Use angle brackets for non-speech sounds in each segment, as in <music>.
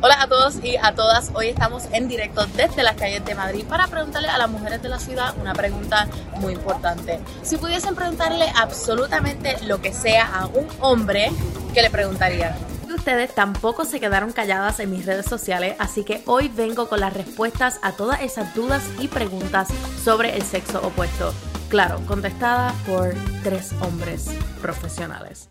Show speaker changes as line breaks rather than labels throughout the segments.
Hola a todos y a todas, hoy estamos en directo desde las calles de Madrid para preguntarle a las mujeres de la ciudad una pregunta muy importante. Si pudiesen preguntarle absolutamente lo que sea a un hombre, ¿qué le preguntarían? Ustedes tampoco se quedaron calladas en mis redes sociales, así que hoy vengo con las respuestas a todas esas dudas y preguntas sobre el sexo opuesto. Claro, contestada por tres hombres profesionales.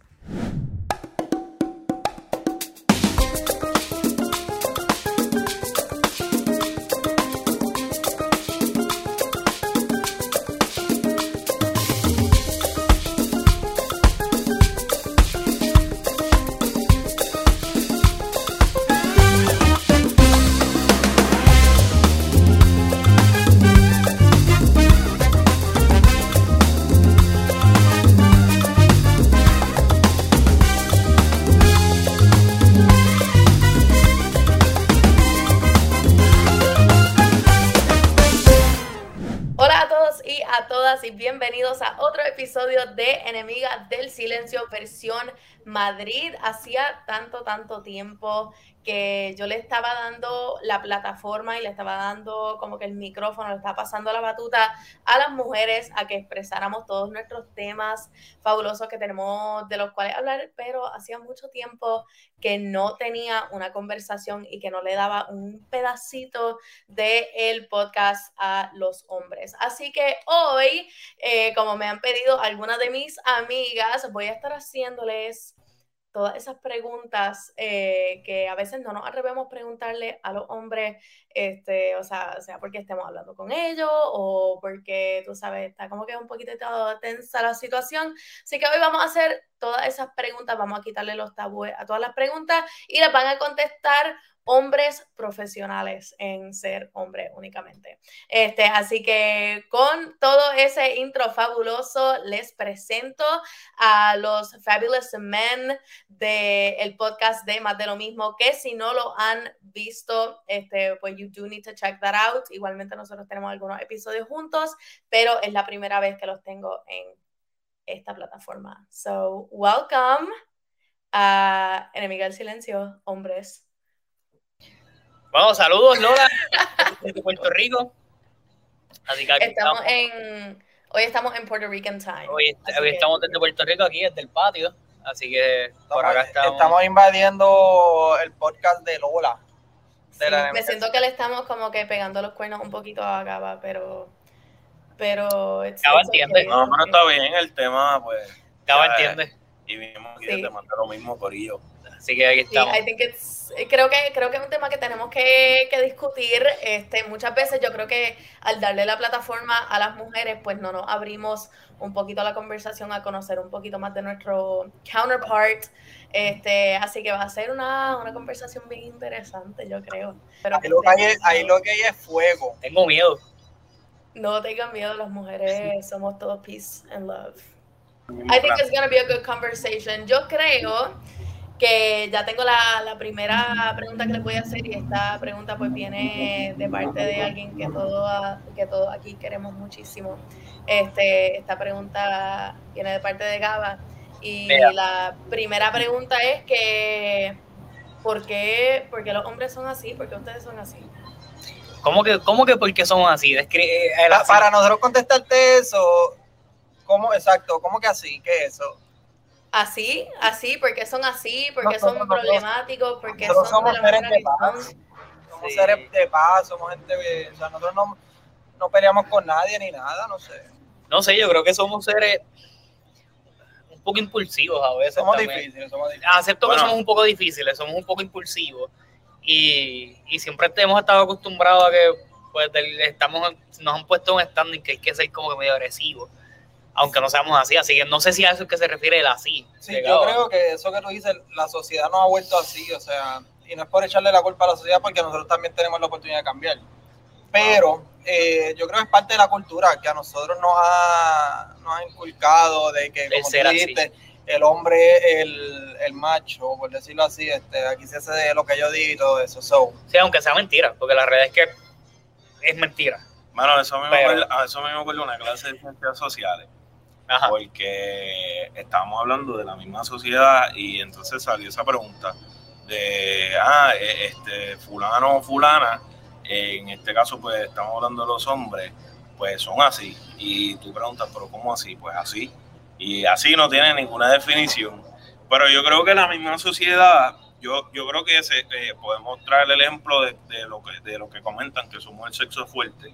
Versión Madrid. Hacía tanto, tanto tiempo que yo le estaba dando la plataforma y le estaba dando como que el micrófono, le estaba pasando la batuta a las mujeres a que expresáramos todos nuestros temas fabulosos que tenemos de los cuales hablar, pero hacía mucho tiempo que no tenía una conversación y que no le daba un pedacito del el podcast a los hombres. Así que hoy, eh, como me han pedido algunas de mis amigas, voy a estar haciéndoles todas esas preguntas eh, que a veces no nos atrevemos a preguntarle a los hombres, este, o sea, sea porque estemos hablando con ellos o porque, tú sabes, está como que un poquito tensa la situación. Así que hoy vamos a hacer todas esas preguntas, vamos a quitarle los tabúes a todas las preguntas y les van a contestar hombres profesionales en ser hombre únicamente. Este, así que con todo ese intro fabuloso, les presento a los Fabulous Men del podcast de Más de lo mismo, que si no lo han visto, este, pues you do need to check that out. Igualmente nosotros tenemos algunos episodios juntos, pero es la primera vez que los tengo en esta plataforma. So, welcome a Enemiga del Silencio, hombres.
Bueno, saludos, Lola, desde Puerto Rico. Así que aquí
Estamos en. Hoy estamos en Puerto Rican time.
Hoy,
Así
hoy
que-
estamos desde Puerto Rico, aquí desde el patio. Así que por acá estamos.
Estamos invadiendo el podcast de Lola.
sí,
de la
me siento que le estamos como que pegando los cuernos un poquito a Gaba, pero. Pero. it's-
Gaba
it's
entiende.
okay,
No, pero está bien el tema, pues.
Gaba
ya,
entiende.
Y vinimos aquí
Sí.
te manda lo mismo, Corillo.
Así que aquí
Sí,
estamos.
I think it's- creo que creo que es un tema que tenemos que, que discutir. Este, muchas veces yo creo que al darle la plataforma a las mujeres, pues no nos abrimos un poquito la conversación a conocer un poquito más de nuestro counterpart. Este, así que va a ser una, una conversación bien interesante, yo creo. Pero
Ahí lo que hay, es- ahí lo que hay es fuego.
Tengo miedo.
No tengan miedo, las mujeres somos todos peace and love. I think it's gonna be a good conversation. Yo creo que ya tengo la, la primera pregunta que les voy a hacer y esta pregunta pues viene de parte de alguien que todos que todos aquí queremos muchísimo. Este, esta pregunta viene de parte de Gaba y la primera pregunta es que ¿por qué, por qué los hombres son así? ¿Por qué ustedes son así?
¿Cómo que, cómo que por qué así? Descri- eh,
Pa-
así.
Para nosotros contestarte eso, ¿cómo exacto? ¿Cómo que así? ¿Qué es eso?
Así, así, porque son así, porque
Nosotros-
son problemáticos, porque son de la
seres
manera
de
que
paz.
son.
Somos
Sí.
seres de paz, somos gente que, o sea, nosotros no, no peleamos con nadie ni nada, no sé.
No sé, yo creo que somos seres un poco impulsivos a veces.
Somos
también.
difíciles, somos difíciles.
acepto que somos un poco difíciles, somos un poco impulsivos y, y siempre hemos estado acostumbrados a que pues del- estamos nos han puesto un standing que hay que ser como que medio agresivo, aunque no seamos así, así que no sé si a eso es que se refiere el así.
Sí, yo creo que eso que tú dices, la sociedad nos ha vuelto así, o sea, y no es por echarle la culpa a la sociedad porque nosotros también tenemos la oportunidad de cambiar. Pero eh, yo creo que es parte de la cultura que a nosotros nos ha, nos ha inculcado de que, como tú
ser así.
El hombre es el, el macho, por decirlo así, este, aquí se hace lo que yo digo y todo eso. So,
Sí, aunque sea mentira, porque la realidad es que es mentira.
Mano, eso me,
Pero-
acuerda, a eso me acuerdo una clase de ciencias sociales.
Ajá.
Porque estábamos hablando de la misma sociedad y entonces salió esa pregunta de, ah, eh, este, fulano o fulana, en este caso pues estamos hablando de los hombres, pues son así. Y tú preguntas, pero ¿cómo así? Pues así. Y así no tiene ninguna definición. Pero yo creo que la misma sociedad, yo, yo creo que se, eh, podemos traer el ejemplo de, de lo que, de lo que comentan, que somos el sexo fuerte.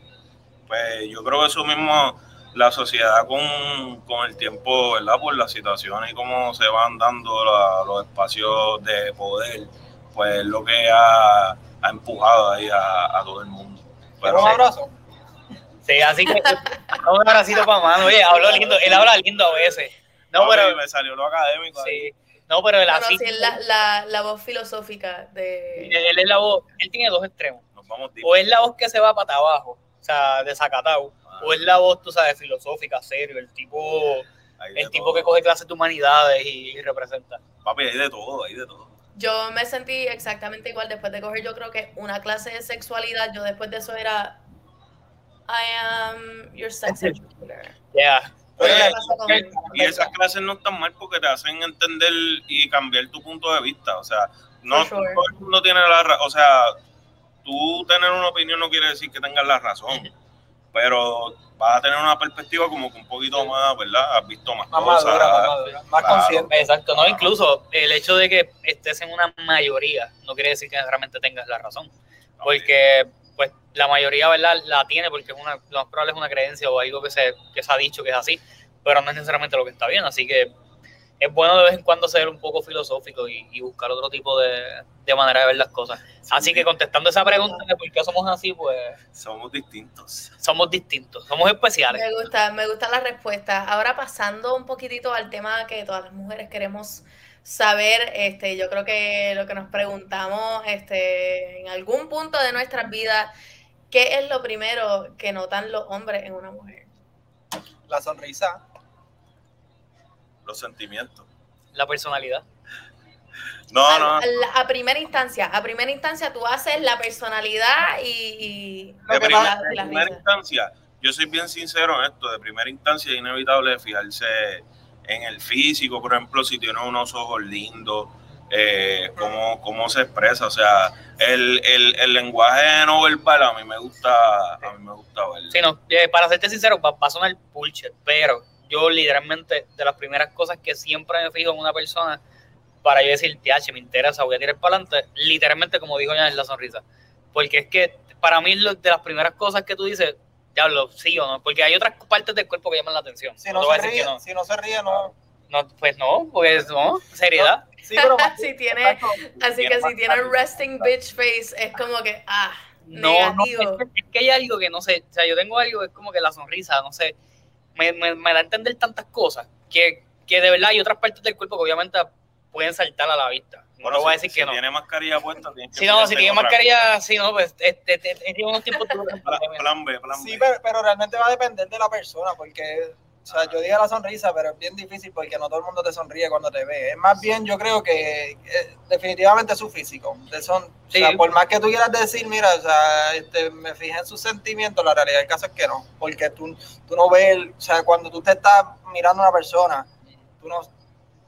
Pues yo creo que eso mismo la sociedad con, con, el tiempo, ¿verdad? Por las situaciones y cómo se van dando la, los espacios de poder, pues lo que ha, ha empujado ahí a, a, todo el mundo.
Pero un abrazo.
Sí, así que un abracito para mano. Oye, habló lindo, él habla lindo a veces. No, pero
me salió lo académico.
Sí. No, pero él
Bueno,
así.
sí, es la, la, la voz filosófica de...
Él es la voz, él tiene dos extremos.
Nos vamos deep.
O es la voz que se va para abajo, o sea, desacatado. O es la voz, tú sabes, filosófica, serio, el tipo, el tipo
todo.
que coge clases de humanidades y, y representa.
Papi, hay de todo, hay de todo.
Yo me sentí exactamente igual después de coger, yo creo que una clase de sexualidad, yo después de eso era, I am your sex educator.
Yeah.
Oye,
¿qué pasa con-
que- y esas clases no están mal porque te hacen entender y cambiar tu punto de vista. O sea, no
sure.
todo el mundo tiene la razón. O sea, tú tener una opinión no quiere decir que tengas la razón, <laughs> pero vas a tener una perspectiva como que un poquito más, ¿verdad? Has visto más,
Más
cosas.
madura, más madura, más
Claro.
consciente.
Exacto, no, incluso el hecho de que estés en una mayoría no quiere decir que realmente tengas la razón, porque pues la mayoría, ¿verdad? La tiene porque es una, lo más probable es una creencia o algo que se, que se ha dicho que es así, pero no es necesariamente lo que está bien, así que es bueno de vez en cuando ser un poco filosófico y, y buscar otro tipo de, de manera de ver las cosas. Así que contestando esa pregunta de por qué somos así, pues
Somos distintos.
somos distintos, somos especiales.
Me gusta, me gusta la respuesta. Ahora pasando un poquitito al tema que todas las mujeres queremos saber, este, yo creo que lo que nos preguntamos, este, en algún punto de nuestras vidas, ¿qué es lo primero que notan los hombres en una mujer?
La sonrisa.
Los sentimientos.
La personalidad.
No,
a,
no.
a primera instancia, a primera instancia tú haces la personalidad y, y
De,
la-
de primera
risa.
instancia, yo soy bien sincero en esto, de primera instancia es inevitable fijarse en el físico, por ejemplo, si tiene unos ojos lindos, eh, cómo, cómo se expresa, o sea, el, el, el lenguaje no verbal a mí me gusta, a mí me gusta verlo.
Sí, no, eh, para serte sincero, va, va a sonar bullshit, pero yo literalmente, de las primeras cosas que siempre me fijo en una persona, para yo decir, TH, me interesa, voy a tirar para adelante, literalmente, como dijo ya, es la sonrisa. Porque es que para mí, de las primeras cosas que tú dices, diablo, sí o no, porque hay otras partes del cuerpo que llaman la atención.
Si
no
no, se ríe,
no.
si no se ríe, no.
no. Pues no, pues no, seriedad.
Sí, pero <laughs> más-
Si tiene, así que si tiene resting bitch face, es como que, ah,
No, no,
negativo.
es que, es que hay algo que no sé, o sea, yo tengo algo que es como que la sonrisa, no sé, me, me, me da a entender tantas cosas que, que de verdad hay otras partes del cuerpo que obviamente pueden saltar a la vista. No
Bueno,
te voy a
si-
decir
si
que no.
tiene mascarilla puesta, tiene que
Si no, si tiene mascarilla, si no, pues este, este, este, tiene unos tiempos <laughs>
Plan B, plan B.
Sí, pero, pero realmente va a depender de la persona, porque, o sea, yo digo la sonrisa, pero es bien difícil porque no todo el mundo te sonríe cuando te ve. Es más bien, yo creo que eh, definitivamente su físico. De son, o sea,
Sí.
por más que tú quieras decir, mira, o sea, este, me fijé en sus sentimientos, la realidad del caso es que no, porque tú, tú no ves, el- o sea, cuando tú te estás mirando a una persona, tú no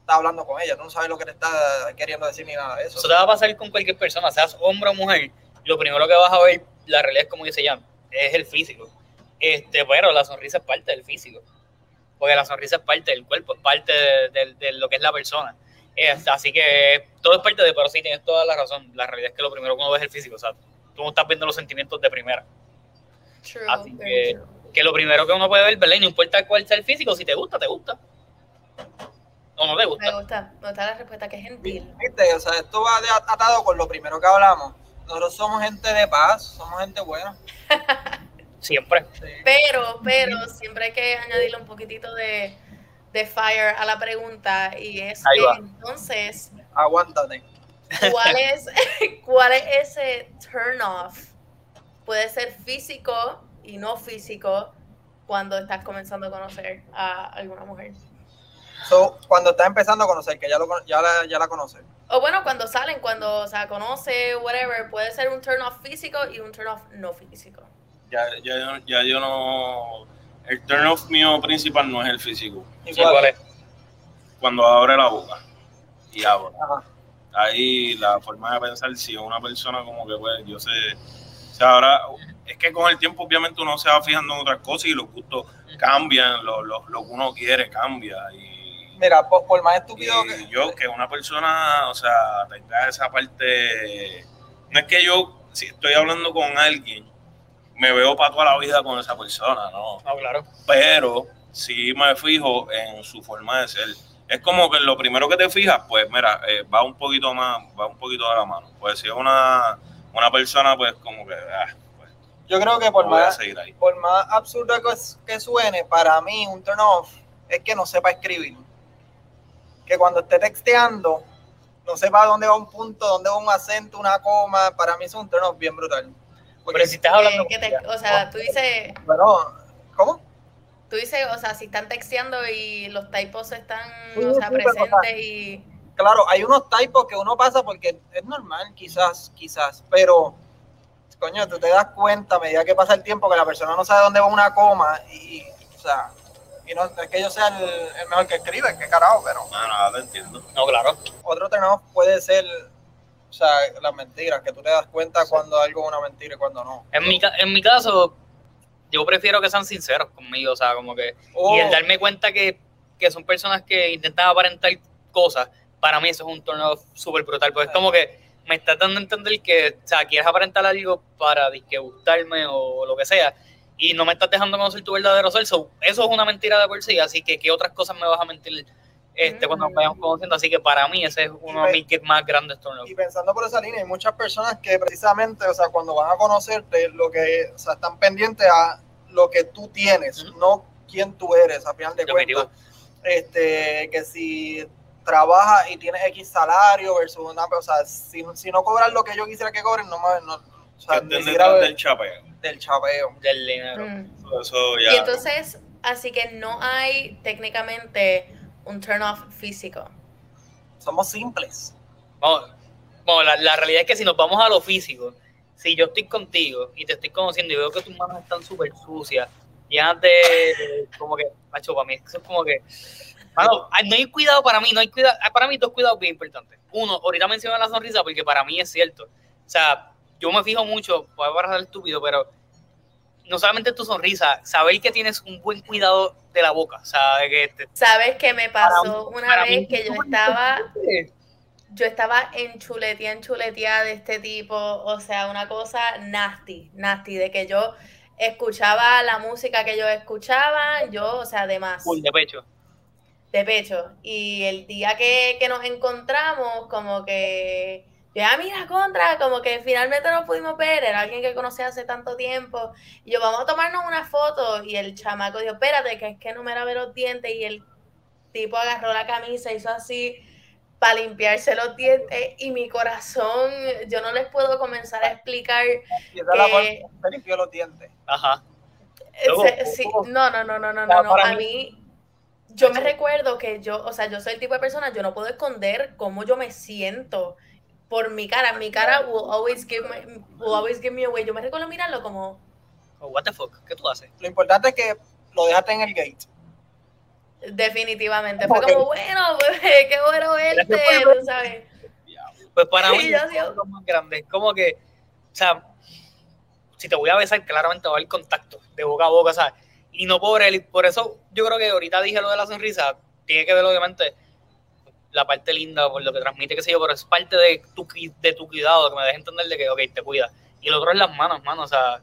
estás hablando con ella, tú no sabes lo que te está queriendo decir ni nada de eso.
Eso te va a pasar con cualquier persona, seas hombre o mujer. Lo primero que vas a ver, la realidad es como dice Jan, es el físico. Este, pero la sonrisa es parte del físico. Porque la sonrisa es parte del cuerpo, es parte de, de- de lo que es la persona. Es- así que todo es parte de, pero sí tienes toda la razón. La realidad es que lo primero que uno ve es el físico. O sea, tú no estás viendo los sentimientos de primera.
True,
Así
very
que-
true.
Que lo primero que uno puede ver, ¿verdad? Y no importa cuál sea el físico, si te gusta, te gusta. O no te
Me
gusta.
gusta, me gusta la respuesta que es gentil.
¿Viste? O sea, esto va de- atado con lo primero que hablamos. Nosotros somos gente de paz, somos gente buena. <laughs>
Siempre.
Sí.
Pero, pero siempre hay que añadirle un poquitito de, de fire a la pregunta y es
Ahí
que
va.
entonces,
Aguántate.
¿cuál es, <laughs> ¿cuál es ese turn off? Puede ser físico y no físico cuando estás comenzando a conocer a alguna mujer.
So, cuando estás empezando a conocer, que ya, lo, con- ya, la, ya la conoces.
O bueno, cuando salen, cuando o sea, conoce, whatever, puede ser un turn off físico y un turn off no físico.
Ya, ya, yo- ya yo no. El turn off mío principal no es el físico.
Sí, ¿cuál es?
Cuando abre la boca y habla.
Ajá.
ahí la forma de pensar, si una persona como que, pues, yo sé, o sea, ahora, es que con el tiempo obviamente uno se va fijando en otras cosas y los gustos cambian, lo, lo, lo que uno quiere cambia. Y,
Mira, por, por más estúpido
y
que.
yo, que una persona, o sea, tenga esa parte, no es que yo, si estoy hablando con alguien, me veo para toda la vida con esa persona, ¿no?
No, claro.
pero sí me fijo en su forma de ser. Es como que lo primero que te fijas, pues mira, eh, va un poquito más, va un poquito de la mano. Pues si es una, una persona, pues como que, ah, pues
Yo creo que por más,
seguir ahí.
por más absurdo que, que suene, para mí un turn off es que no sepa escribir. Que cuando esté texteando, no sepa dónde va un punto, dónde va un acento, una coma. Para mí es un turn off bien brutal. Porque,
Pero si estás hablando.
Que- que te- o sea, tú dices,
bueno, ¿cómo?
tú dices, o sea, si están texteando y los typos están,
Sí,
o sea,
sí, pero,
presentes y...
Claro, hay unos typos que uno pasa porque es normal, quizás, quizás, pero coño, tú te das cuenta a medida que pasa el tiempo que la persona no sabe dónde va una coma y, o sea, y no es que yo sea el, el mejor que escribe, qué carajo, pero
No, no, te entiendo.
No, claro.
otro turn puede ser, o sea, las mentiras, que tú te das cuenta cuando algo es una mentira y cuando no.
En mi, ca- en mi caso, yo prefiero que sean sinceros conmigo, o sea, como que.
Oh,
Y el darme cuenta que, que son personas que intentan aparentar cosas, para mí eso es un torneo súper brutal, porque es como que me estás dando a entender que, o sea, quieres aparentar algo para disque gustarme o lo que sea, y no me estás dejando conocer tu verdadero ser, so, eso es una mentira de por sí, así que ¿qué otras cosas me vas a mentir este, cuando nos vayamos conociendo? Así que para mí ese es uno de mis más grandes.
Y pensando por esa línea, hay muchas personas que precisamente, o sea, cuando van a conocerte, lo que, o sea, están pendientes a lo que tú tienes, no quién tú eres, a final de cuentas. Este, que si trabajas y tienes X salario versus una, o sea, si, si no cobras lo que yo quisiera que cobren, no me, no, o sea,
Que
ni
estén detrás
del
chapeo.
Del chapeo.
Del dinero.
Mm.
Eso ya.
Y entonces, así que no hay técnicamente un turn off físico.
Somos simples.
Vamos, bueno, la, la realidad es que si nos vamos a lo físico, si yo estoy contigo y te estoy conociendo y veo que tus manos están súper sucias, llenas de, de- como que, macho, para mí eso es como que, mano, no hay cuidado para mí, no hay cuidado, para mí dos cuidados bien importantes. Uno, ahorita mencioné la sonrisa porque para mí es cierto. O sea, yo me fijo mucho, puede parecer estúpido, pero no solamente tu sonrisa, saber que tienes un buen cuidado de la boca, de que te,
¿Sabes qué me pasó
mí-
una vez
mí-
que yo estaba, yo estaba en chuletía, en chuletía de este tipo, o sea, una cosa nasty, nasty, de que yo escuchaba la música que yo escuchaba, yo, o sea, de más,
full de pecho.
de pecho. Y el día que, que nos encontramos, como que, ya mira, contra, como que finalmente nos pudimos ver, era alguien que conocí hace tanto tiempo, y yo, vamos a tomarnos una foto, y el chamaco dijo, espérate, que es que no me lavé los dientes, y el tipo agarró la camisa, hizo así para limpiarse los dientes. Y mi corazón, yo no les puedo comenzar a explicar
Y esa la
que-
que se limpió los dientes.
Ajá.
eh,
Luego,
se- sí, no, no, no, no, no, no, no, a
mí-
mí yo me recuerdo que yo, o sea, yo soy el tipo de persona, yo no puedo esconder cómo yo me siento por mi cara, mi cara will always give me, will always give me away. Yo me recuerdo mirarlo como
Oh, what the fuck, ¿qué tú haces?
Lo importante es que lo dejaste en el gate.
definitivamente fue
Ok.
como bueno, pues, <laughs> qué bueno verte, tú sabes.
Pues para <laughs> mí,
Sí, yo sí.
es más grande. Es como que, o sea, si te voy a besar, claramente va a haber contacto de boca a boca, ¿sabes? Y no por él. Por eso yo creo que ahorita dije lo de la sonrisa, tiene que ver obviamente la parte linda, por lo que transmite, qué sé yo, pero es parte de tu, de tu cuidado, que me deja entender de que, ok, te cuida. Y lo otro es las manos, mano, o sea,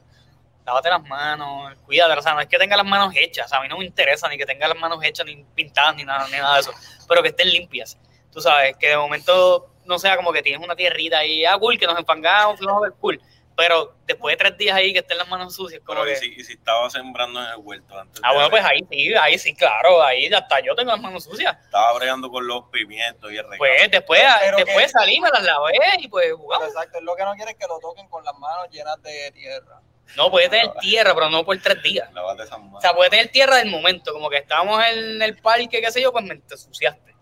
lávate las manos, cuídate, o sea, no es que tenga las manos hechas, a mí no me interesa ni que tenga las manos hechas, ni pintadas, ni nada, ni nada de eso, pero que estén limpias. Tú sabes, que de momento no sea como que tienes una tierrita ahí, ah, cool, que nos empangamos, fuimos a ver, cool. Pero después de tres días ahí que estén las manos sucias, como
Pero,
que...
y, si, y si estaba sembrando en el huerto antes
Ah, bueno, pues ahí sí, ahí sí, claro, ahí hasta yo tengo las manos sucias.
estaba bregando con los pimientos y el recado.
Pues después,
Pero
después
que-
salí, me las lavé y pues
Pero
jugamos.
exacto, es lo que no quiere es que lo toquen con las manos llenas de tierra.
No, puede tener tierra, pero no por tres días.
Lávate esas manos.
O sea, puede tener tierra del momento, como que estábamos en el parque, qué sé yo, pues me te ensuciaste.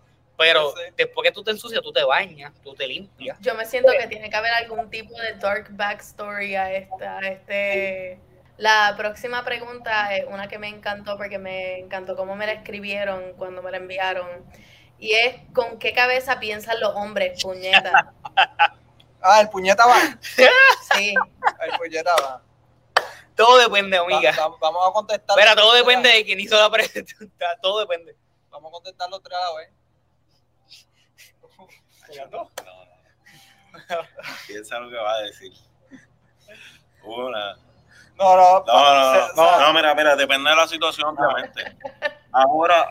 Pero después que tú te ensucias, tú te bañas, tú te limpias.
Yo me siento que tiene que haber algún tipo de dark backstory a esta, a este. La próxima pregunta es una que me encantó porque me encantó cómo me la escribieron cuando me la enviaron. Y es con qué cabeza piensan los hombres, puñeta. <laughs>
Ah, el puñeta va.
Sí.
El puñeta va.
Todo depende,
Va-
amiga.
va- vamos a contestar.
Espera, todo depende de quién hizo la pregunta. <laughs> Todo depende.
Vamos a contestar los tres a la vez.
No, no. Piensa lo que va a decir. Una.
No, no.
No, no, no, no, mira, mira, depende de la situación, obviamente. Ahora,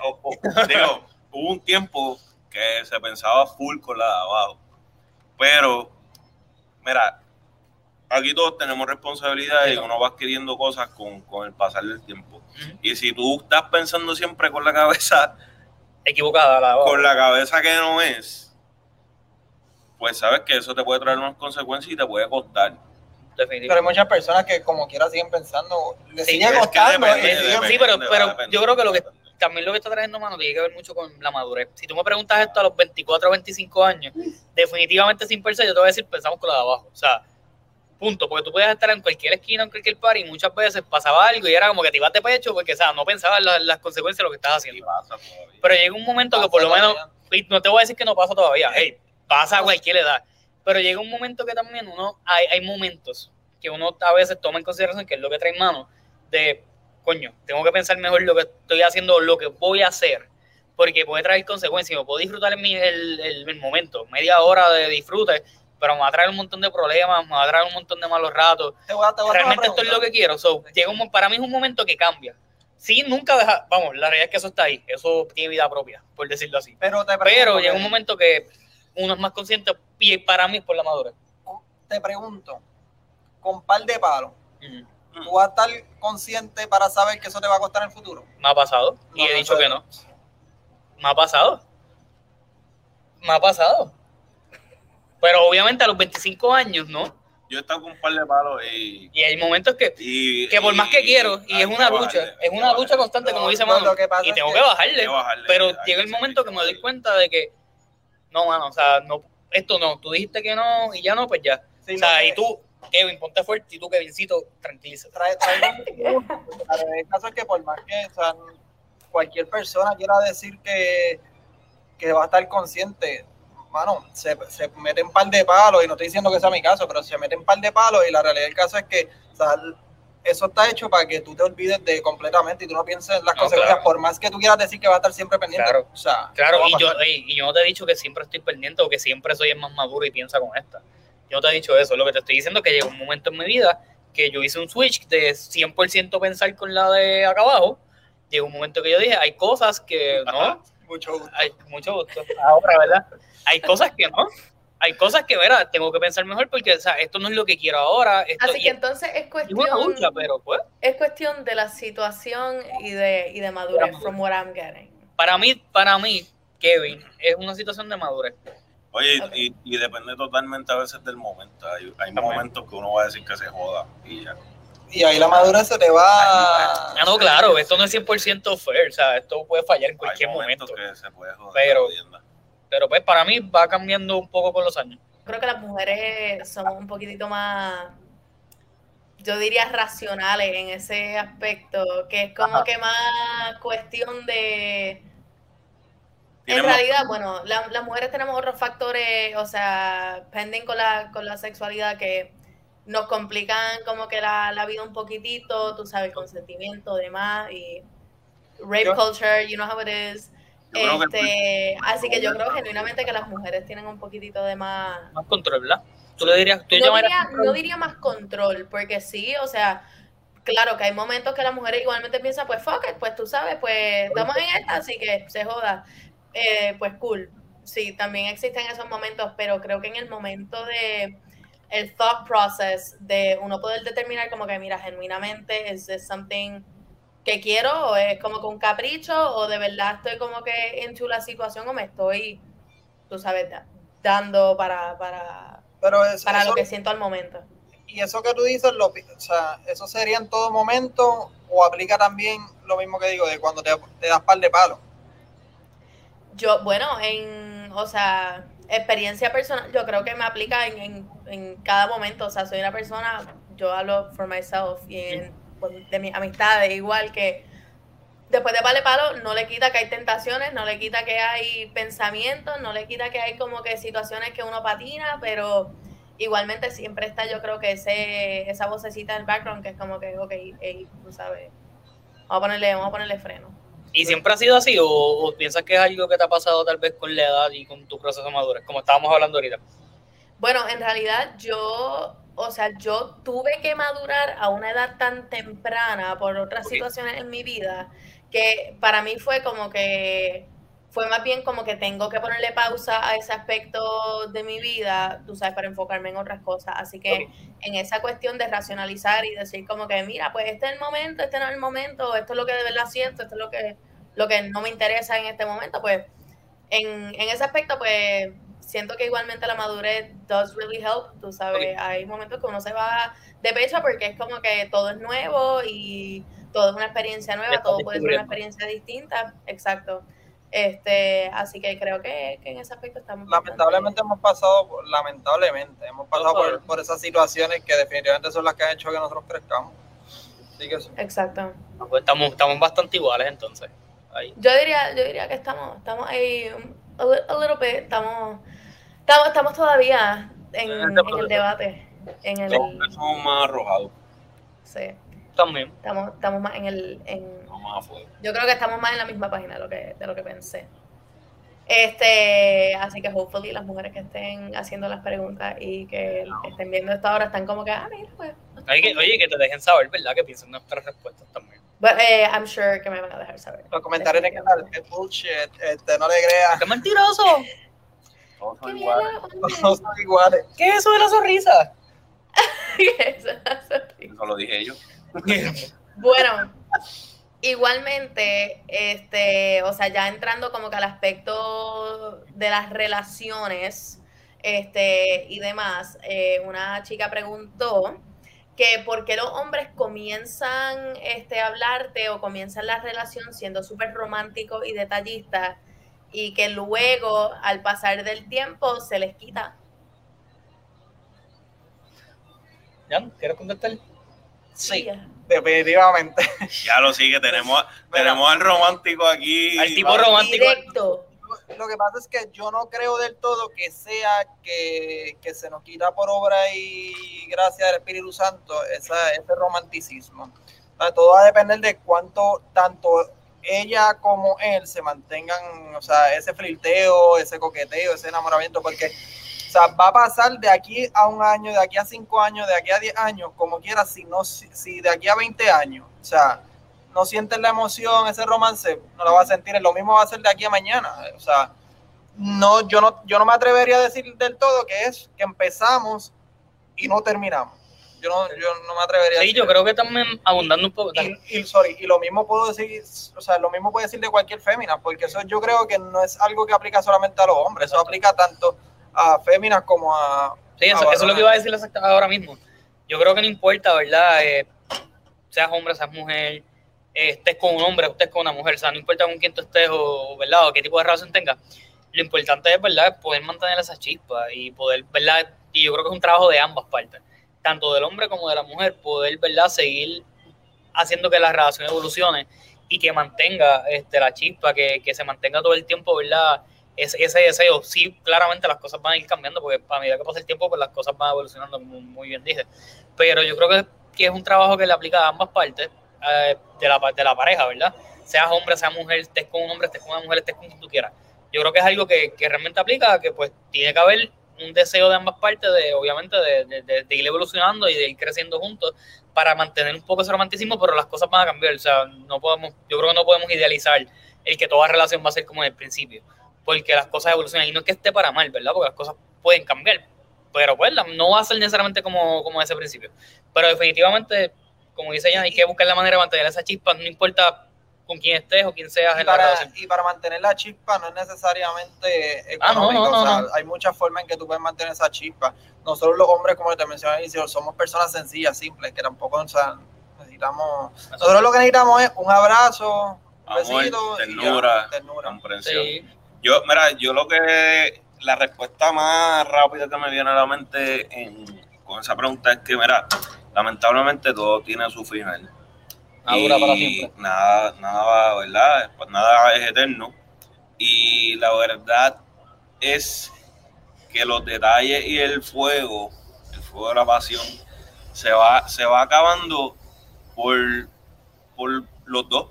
digo, hubo un tiempo que se pensaba full con la de abajo, pero, mira, aquí todos tenemos responsabilidades y uno va adquiriendo cosas con, con el pasar del tiempo. Y si tú estás pensando siempre con la cabeza,
Equivocada la
con la cabeza que no es, pues sabes que eso te puede traer unas consecuencias y te puede costar.
Pero hay muchas personas que como quiera siguen pensando, le
Sí,
sigue costando.
depende, depende.
Sí, pero, pero yo creo que lo que también lo que está trayendo mano tiene que ver mucho con la madurez. Si tú me preguntas esto a los 24 o 25 años, definitivamente sin pensar, yo te voy a decir, pensamos con la de abajo. O sea, punto. Porque tú puedes estar en cualquier esquina, en cualquier par, y muchas veces pasaba algo y era como que te ibas de pecho porque, o sea, no pensabas en la- las consecuencias de lo que estás haciendo. Pero llega un momento que por lo menos, y no te voy a decir que no pasa todavía, hey, pasa a cualquier edad. Pero llega un momento que también uno, hay, hay momentos que uno a veces toma en consideración, que es lo que trae en mano, de, coño, tengo que pensar mejor lo que estoy haciendo, lo que voy a hacer, porque puede traer consecuencias, me puedo disfrutar en mi- el, el- el momento, media hora de disfrute, pero me va a traer un montón de problemas, me va a traer un montón de malos ratos,
Te voy a- te voy
realmente esto es lo que quiero. So, llega un, para mí es un momento que cambia. Sí, nunca deja, vamos, la realidad es que eso está ahí, eso tiene vida propia, por decirlo así.
Pero te
Pero llega un momento que uno es más consciente y para mí es por la madurez.
te pregunto, con par de palos. ¿tú vas a estar consciente para saber que eso te va a costar en el futuro?
Me ha pasado y
No,
he
no
dicho que no. Me ha pasado. Me ha pasado. Pero obviamente a los 25 años, ¿no?
Yo he estado con un par de palos y.
Y hay momentos que,
y-
que por más que
y-
quiero, y es una lucha, es una
bajarle.
lucha constante,
No,
como dice
no,
Manu,
lo que pasa
y
es
tengo
que-
bajarle.
que bajarle,
pero llega el momento que me doy cuenta de que, no, mano, o sea, no, esto no, tú dijiste que no y ya no, pues ya.
Sí,
o sea, y tú, Kevin, ponte fuerte y tú, Kevincito, tranquilízate.
trae, trae un el caso es que por más que o sea, cualquier persona quiera decir que, que va a estar consciente, mano, se, se mete un par de palos, y no estoy diciendo que sea mi caso, pero se mete un par de palos y la realidad del caso es que o sea, eso está hecho para que tú te olvides de completamente y tú no pienses en las
No,
consecuencias,
claro.
por más que tú quieras decir que va a estar siempre pendiente.
Claro.
O sea,
Claro,
no
y yo, y, y yo no te he dicho que siempre estoy pendiente o que siempre soy el más maduro y piensa con esta. Yo no te he dicho eso. Lo que te estoy diciendo es que llegó un momento en mi vida que yo hice un switch de 100% pensar con la de acá abajo. Llegó un momento que yo dije, hay cosas que no, <laughs>
Mucho gusto.
hay mucho gusto. Ahora, ¿verdad? Hay cosas que no. Hay cosas que, verá, tengo que pensar mejor porque, o sea, esto no es lo que quiero ahora. Esto,
Así que
es
entonces es cuestión,
lucha, pero pues,
es cuestión de la situación y de, y de madurez, from what I'm getting.
para mí, para mí, Kevin, es una situación de madurez.
Oye,
Ok.
y, y depende totalmente a veces del momento. Hay, hay momentos que uno va a decir que se joda y ya.
Y ahí la madurez se te va.
Ah, no, claro, esto no es 100% fair, o sea, esto puede fallar en cualquier
hay
momento.
que se puede joder.
Pero-. Pero pues para mí va cambiando un poco con los años.
Creo que las mujeres somos un poquitito más, yo diría, racionales en ese aspecto, que es como
Ajá.
que más cuestión de... En realidad, bueno, la- las mujeres tenemos otros factores, o sea, penden con la, con la sexualidad que nos complican como que la, la vida un poquitito, tú sabes, consentimiento, demás, y rape
Yo-
culture, you know how it is.
Yo creo que-
Este, así que yo creo genuinamente que las mujeres tienen un poquitito de más...
Más control, ¿verdad? Tú le dirías, tú
No diría,
control?
no diría más control, porque sí, o sea, claro que hay momentos que las mujeres igualmente piensan, pues fuck it, pues tú sabes, pues estamos en esta, así que se joda. Eh, pues cool. Sí, también existen esos momentos, pero creo que en el momento de el thought process de uno poder determinar como que, mira, genuinamente, ¿es this something que quiero? ¿O es como que un capricho? ¿O de verdad estoy como que into la situación o me estoy, tú sabes, da- dando para, para,
Pero eso,
para
eso-
lo que siento al momento.
y eso que tú dices, lo, pi- o sea, eso sería en todo momento o aplica también lo mismo que digo de cuando te, te das par de palos.
Yo, bueno, en, o sea, experiencia personal, yo creo que me aplica en, en, en cada momento. O sea, soy una persona, yo hablo for myself y en, de mis amistades, igual que después de vale palo, no le quita que hay tentaciones, no le quita que hay pensamientos, no le quita que hay como que situaciones que uno patina, pero igualmente siempre está yo creo que ese, esa vocecita del background que es como que, ok, hey, tú sabes, vamos a ponerle, vamos a ponerle freno.
¿Y siempre ha sido así o, o piensas que es algo que te ha pasado tal vez con la edad y con tu proceso de madurez, como estábamos hablando ahorita?
Bueno, en realidad yo, o sea, yo tuve que madurar a una edad tan temprana por otras situaciones en mi vida que para mí fue como que fue más bien como que tengo que ponerle pausa a ese aspecto de mi vida, tú sabes, para enfocarme en otras cosas. Así que en esa cuestión de racionalizar y decir como que, mira, pues este es el momento, este no es el momento, esto es lo que de verdad siento, esto es lo que, lo que no me interesa en este momento, pues en, en ese aspecto, pues siento que igualmente la madurez does really help, tú sabes,
Ok.
hay momentos que uno se va de pecho porque es como que todo es nuevo y todo es una experiencia nueva, todo puede ser una experiencia distinta, exacto. Este, así que creo que, que en ese aspecto estamos bastante-
lamentablemente hemos pasado, por- lamentablemente, hemos pasado
Por
por, esas situaciones que definitivamente son las que han hecho que nosotros crezcamos. Así que sí.
Exacto.
Pues estamos, estamos bastante iguales entonces. Ahí.
Yo diría, yo diría que estamos, estamos ahí a, li- a little bit, estamos, estamos, estamos todavía en,
En
en el debate. En el,
somos más arrojados,
sí,
También.
estamos, estamos más en el, en,
no más afuera.
yo creo que estamos más en la misma página de lo que, de lo que pensé. Este, así que hopefully las mujeres que estén haciendo las preguntas y que estén viendo esto ahora están como que, ah, mira, pues.
Oye que, oye, que te dejen saber, ¿verdad? Que piensen nuestras respuestas también.
But, eh, I'm sure que me van a dejar saber.
Los comentarios en el canal es bullshit, este, no le creas,
¡Qué mentiroso!
Todos son iguales.
todos son iguales. <laughs>
¿Qué es eso de la sonrisa?
Eso
lo dije yo.
Bueno, igualmente, este, o sea, ya entrando como que al aspecto de las relaciones, este, y demás, eh, una chica preguntó que por qué los hombres comienzan este, a hablarte o comienzan la relación siendo súper románticos y detallistas y que luego, al pasar del tiempo, se les quita.
¿Jan? ¿Quieres contestar?
Sí, definitivamente.
Ya lo sigue, tenemos, tenemos al romántico aquí.
Al tipo romántico.
Directo.
Lo que pasa es que yo no creo del todo que sea que, que se nos quita por obra y gracia del Espíritu Santo esa, ese romanticismo. O sea, todo va a depender de cuánto tanto ella como él se mantengan, o sea, ese flirteo, ese coqueteo, ese enamoramiento, porque o sea, va a pasar de aquí a un año, de aquí a cinco años, de aquí a diez años, como quiera, si no, si, si de aquí a 20 años, o sea, no sientes la emoción, ese romance, no la vas a sentir. Lo mismo va a ser de aquí a mañana. O sea, no, yo no, yo no me atrevería a decir del todo que es que empezamos y no terminamos. Yo no, yo no me atrevería a
Sí,
decir
yo creo que también abundando un poco.
y, y, sorry, y lo mismo puedo decir, o sea, lo mismo puedo decir de cualquier fémina, porque eso yo creo que no es algo que aplica solamente a los hombres, eso aplica tanto a féminas como a...
Sí, eso,
a
eso es lo que iba a decir exacta- ahora mismo. Yo creo que no importa, ¿verdad? Eh, seas hombre, seas mujer, estés con un hombre, estés con una mujer, o sea, no importa con quién tú estés o, ¿verdad? O qué tipo de relación tengas. Lo importante es, ¿verdad? Poder mantener esa chispa y poder, ¿verdad? Y yo creo que es un trabajo de ambas partes, tanto del hombre como de la mujer, poder, ¿verdad? Seguir haciendo que la relación evolucione y que mantenga este, la chispa, que, que se mantenga todo el tiempo, ¿verdad? Ese, ese deseo. Sí, claramente las cosas van a ir cambiando porque a medida que pasa el tiempo, pues las cosas van evolucionando, muy, muy bien dije. Pero yo creo que, que es un trabajo que le aplica a ambas partes eh, de, la, de la pareja, ¿verdad? Seas hombre, seas mujer, estés con un hombre, estés con una mujer, estés con quien tú quieras. Yo creo que es algo que, que realmente aplica, que pues tiene que haber un deseo de ambas partes, de obviamente de, de, de, de ir evolucionando y de ir creciendo juntos para mantener un poco ese romanticismo, pero las cosas van a cambiar. O sea, no podemos, yo creo que no podemos idealizar el que toda relación va a ser como en el principio, porque las cosas evolucionan y no es que esté para mal, ¿verdad? Porque las cosas pueden cambiar, pero pues no va a ser necesariamente como, como ese principio. Pero definitivamente, como dice ella, hay que buscar la manera de mantener esa chispa, no importa con quién estés o quién seas
Y
en la
para,
relación.
y para mantener la chispa no es necesariamente
Ah, no,
económico,
no, no,
o sea,
no.
hay muchas formas en que tú puedes mantener esa chispa. Nosotros los hombres, como te mencioné al inicio, somos personas sencillas, simples, que tampoco o sea, necesitamos... Nosotros lo que necesitamos es un abrazo, un
Amor,
besito, y ya,
ternura.
ternura.
comprensión.
Sí,
Yo, mira, yo lo que la respuesta más rápida que me viene a la mente en- con esa pregunta es que, mira, lamentablemente todo tiene su final.
Nada dura para siempre.
nada, nada va, ¿verdad? Pues nada es eterno. Y la verdad es que los detalles y el fuego, el fuego de la pasión, se va, se va acabando por, por los dos.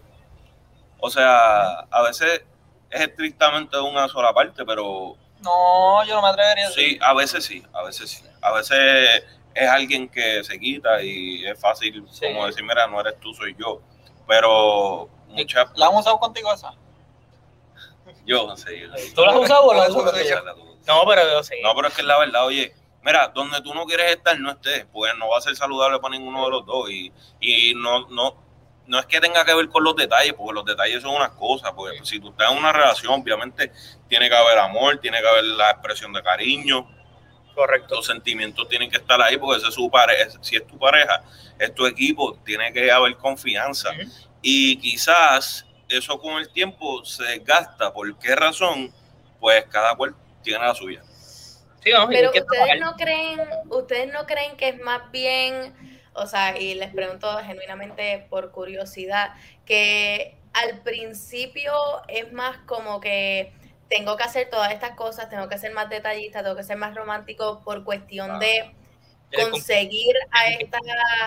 O sea, a veces es estrictamente de una sola parte, pero
No, yo no me atrevería a decir.
sí, a veces sí, a veces sí. A veces es alguien que se quita y es fácil
Sí.
como decir, mira, no eres tú, soy yo. Pero muchas...
¿La han usado contigo esa?
Yo yo-
¿Tú la has usado o la has usado? No, pero yo sí.
No, pero es que es la verdad, oye, mira, donde tú no quieres estar, no estés, pues no va a ser saludable para ninguno de los dos. Y, y no, no, no es que tenga que ver con los detalles, porque los detalles son unas cosas, porque si tú estás en una relación, obviamente tiene que haber amor, tiene que haber la expresión de cariño,
Correcto.
los sentimientos tienen que estar ahí, porque ese es su pareja, si es tu pareja, es tu equipo, tiene que haber confianza. Y quizás eso con el tiempo se desgasta. ¿Por qué razón? Pues cada cual tiene la suya.
Sí, no, y
Pero ustedes
trabajar.
no creen, ustedes no creen que es más bien, o sea, y les pregunto genuinamente por curiosidad, que al principio es más como que tengo que hacer todas estas cosas, tengo que ser más detallista, tengo que ser más romántico por cuestión de conseguir a esta,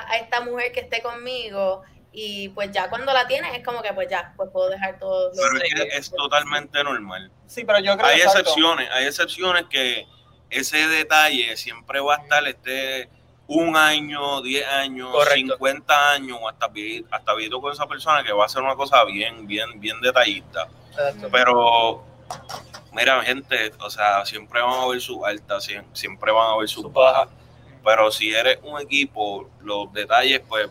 a esta mujer que esté conmigo y pues ya cuando la tienes es como que pues ya, pues puedo dejar todo. lo
Pero es
que-
es totalmente normal.
Sí, pero yo creo
Hay excepciones, hay excepciones que ese detalle siempre va a estar este un año, 10 años,
Correcto.
50 años, o hasta hasta viejito con esa persona que va a hacer una cosa bien, bien, bien detallista.
Exacto.
Pero, mira, gente, o sea, siempre van a ver su alta, siem- siempre van a ver sus
Su
bajas. Pero si eres un equipo, los detalles, pues,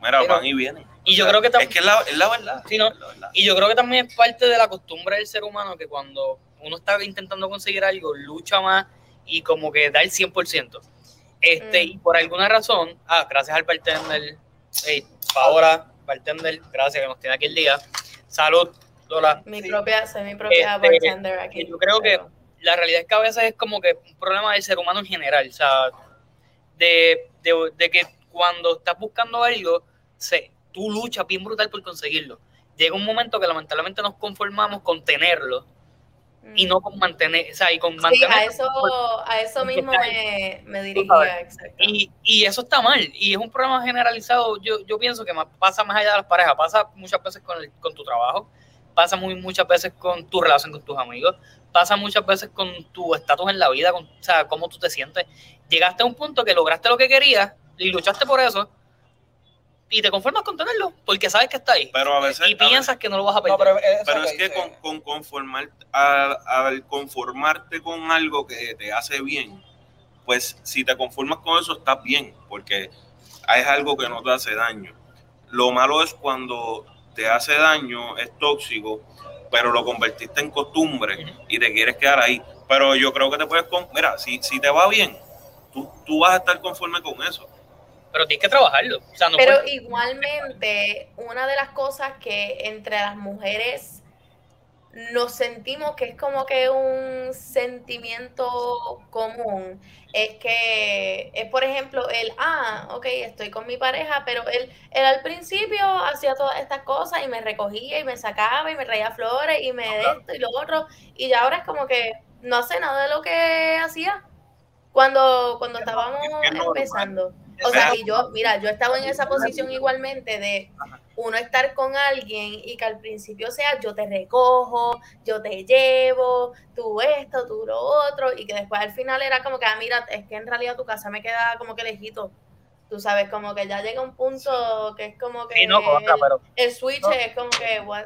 mira,
Pero-
van y vienen.
y
O
yo
sea,
creo que tam-
es que es la, es la verdad.
Sí, ¿no?
es la verdad.
Y yo creo que también es parte de la costumbre del ser humano que cuando uno está intentando conseguir algo, lucha más y como que da el 100%. Este,
Mm.
Y por alguna razón, ah, gracias al bartender, hey, ahora, bartender, gracias que nos tiene aquí el día. Salud, Lola.
Mi
Sí.
propia, soy mi propia
Este,
bartender aquí.
yo creo que- La realidad es que a veces es como que un problema del ser humano en general, o sea, de, de- de que cuando estás buscando algo, se, tú luchas bien brutal por conseguirlo. Llega un momento que lamentablemente nos conformamos con tenerlo y no con mantener, o sea, y con
Sí,
mantener.
a eso, a eso mismo me, me dirigía, exacto.
Y, y eso está mal, y es un problema generalizado, yo, yo pienso que más, pasa más allá de las parejas, pasa muchas veces con, el- con tu trabajo, pasa muy, muchas veces con tu relación con tus amigos, pasa muchas veces con tu estatus en la vida, con, o sea, cómo tú te sientes. Llegaste a un punto que lograste lo que querías y luchaste por eso, y te conformas con tenerlo, porque sabes que está ahí.
Pero a veces.
Y
a veces-
piensas que no lo vas a
No,
perder.
pero
es que
dice-
con, con conformar, al, al conformarte con algo que te hace bien, pues si te conformas con eso estás bien, porque es algo que no te hace daño. Lo malo es cuando te hace daño, es tóxico, pero lo convertiste en costumbre y te quieres quedar ahí. Pero yo creo que te puedes, con, mira, si, si te va bien, tú, tú vas a estar conforme con eso.
Pero tienes que trabajarlo. O sea, no
Pero
puedes-
igualmente, una de las cosas que entre las mujeres nos sentimos que es como que un sentimiento común, es que es por ejemplo el, ah, ok, estoy con mi pareja, pero él, él al principio hacía todas estas cosas y me recogía y me sacaba y me traía flores y me de esto y lo otro, y ya ahora es como que no hace nada de lo que hacía cuando, cuando estábamos empezando. O sea, y yo, mira, yo estaba en esa posición igualmente de uno estar con alguien y que al principio sea yo te recojo, yo te llevo, tú esto, tú lo otro, y que después al final era como que, ah, mira, es que en realidad tu casa me queda como que lejito. Tú sabes, como que ya llega un punto que es como que
Sí, no, contra,
el,
pero
el switch
No.
es como que, what?